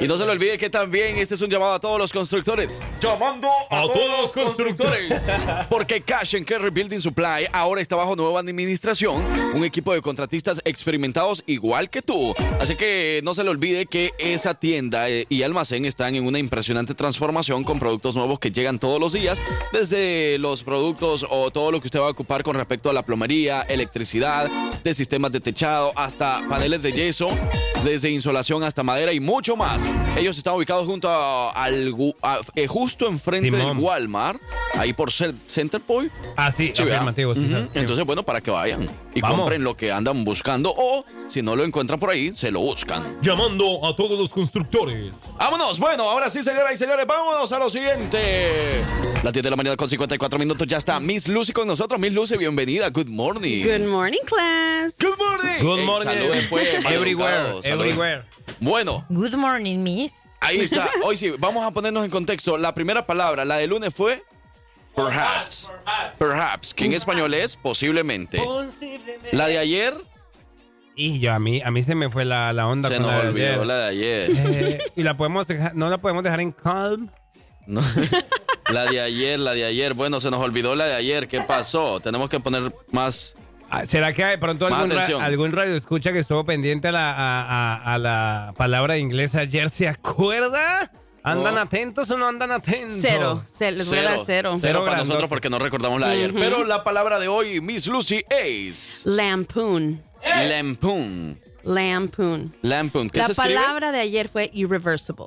Y no se lo olvide que también este es un llamado a todos los constructores. Llamando a, todos los constructores. Porque Cash and Carry Building Supply ahora está bajo nueva administración. Un equipo de contratistas experimentados igual que tú. Así que no se le olvide que esa tienda eh, y almacén están en una impresionante transformación información con productos nuevos que llegan todos los días, desde los productos o todo lo que usted va a ocupar con respecto a la plomería, electricidad, de sistemas de techado, hasta paneles de yeso, desde insolación hasta madera y mucho más. Ellos están ubicados junto a- al gu- a- eh, justo enfrente Simón. del Walmart, ahí por Cen- Center Point. Ah, sí, afirmativo, sí, sí. Entonces, bueno, para que vayan y Vamos. compren lo que andan buscando o si no lo encuentran por ahí, se lo buscan. Llamando a todos los constructores. Vámonos, bueno, ahora sí, señoras y señores, vámonos a lo siguiente. Las 10 de la mañana con 54 minutos ya está Miss Lucy con nosotros. Miss Lucy, bienvenida. Good morning. Good morning, class. Good morning. Good Ey, morning. saluden, pues, Everywhere, everywhere. Bueno, Good morning, Miss. ahí está. Hoy sí, vamos a ponernos en contexto. La primera palabra, la de lunes fue perhaps. Perhaps, que en español es posiblemente. La de ayer Y yo, a mí, a mí se me fue la, la onda se con nos la de olvidó ayer. la de ayer. Eh, y la podemos dejar, no la podemos dejar en calm. No. La de ayer, la de ayer. Bueno, se nos olvidó la de ayer. ¿Qué pasó? Tenemos que poner más. Ah, ¿Será que de pronto algún, ra- algún radio escucha que estuvo pendiente a la, a, a- a la palabra inglesa ayer se acuerda? ¿Andan atentos o no andan atentos? Cero. Se- les voy a dar cero. Cero para grandote. nosotros porque no recordamos la de ayer. Pero la palabra de hoy, Miss Lucy, es. Lampoon. Lampoon. Lampoon. Lampoon. ¿Qué La se escribe? palabra de ayer fue irreversible.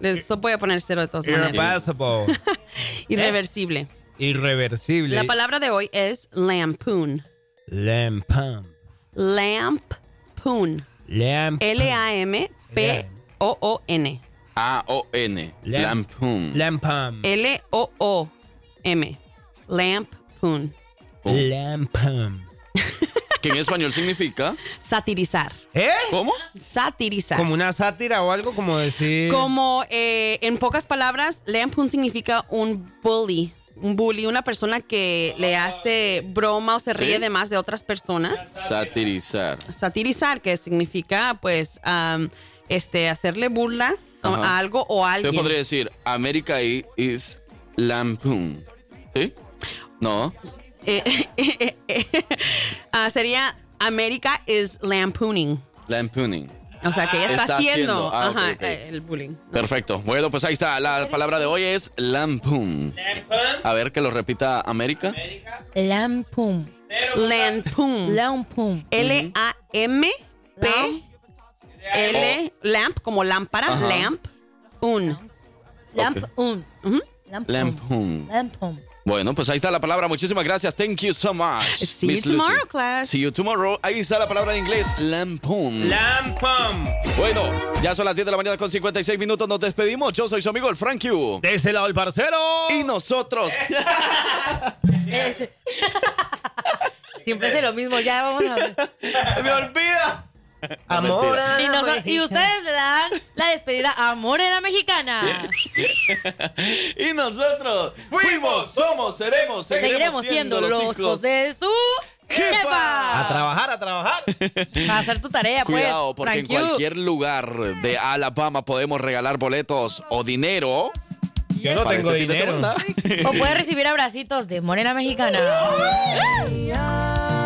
Esto voy a poner cero de todas maneras. Irreversible. Irreversible. Irreversible. La palabra de hoy es lampoon. Lampam. Lampoon. Lamp. L-A-M-P-O-O-N. A-O-N. Lam- Lampoon. Lampam. L-O-O-M. Lampoon. Lampam. Que en español significa. Satirizar. ¿Eh? ¿Cómo? Satirizar. Como una sátira o algo como decir. Como eh, en pocas palabras, lampoon significa un bully. Un bully, una persona que le hace broma o se ríe Sí. de más de otras personas. Satirizar. Satirizar, que significa, pues, am, este, hacerle burla a- Ajá. a algo o a Usted alguien. podría decir, America i- is Lampoon. ¿Sí? No. Eh, ah, sería America is lampooning. Lampooning. O sea, que ella está, Está haciendo, haciendo. Ah, ajá, ok. eh, el bullying. Perfecto. Bueno, pues ahí está. La palabra de hoy es Lampoon. A ver que lo repita América. Lampoon. Lampoon. Lampoon. L-A-M-P. L, lamp, como lámpara, Ajá. lamp, un. Lampoon. Ujú. Lampoon. Bueno, pues ahí está la palabra. Muchísimas gracias. Thank you so much. See Miss you tomorrow, Lucy. class. See you tomorrow. Ahí está la palabra en inglés. Lampoon. Lampam. Bueno, ya son las 10 de la mañana con 56 minutos. Nos despedimos. Yo soy su amigo el Frank Q. De ese lado el parcero. Y nosotros. Siempre hace lo mismo, ya vamos a ver. ¡Me olvida! Amor. Y, ustedes le dan la despedida a Morena Mexicana. y nosotros fuimos, somos, seremos, Seguiremos siendo los hijos de su A jefa. trabajar, a trabajar. Para hacer tu tarea, pues. Cuidado, porque en you. cualquier lugar de Alabama podemos regalar boletos o dinero. Yo no tengo este dinero. O puedes recibir abracitos de Morena Mexicana.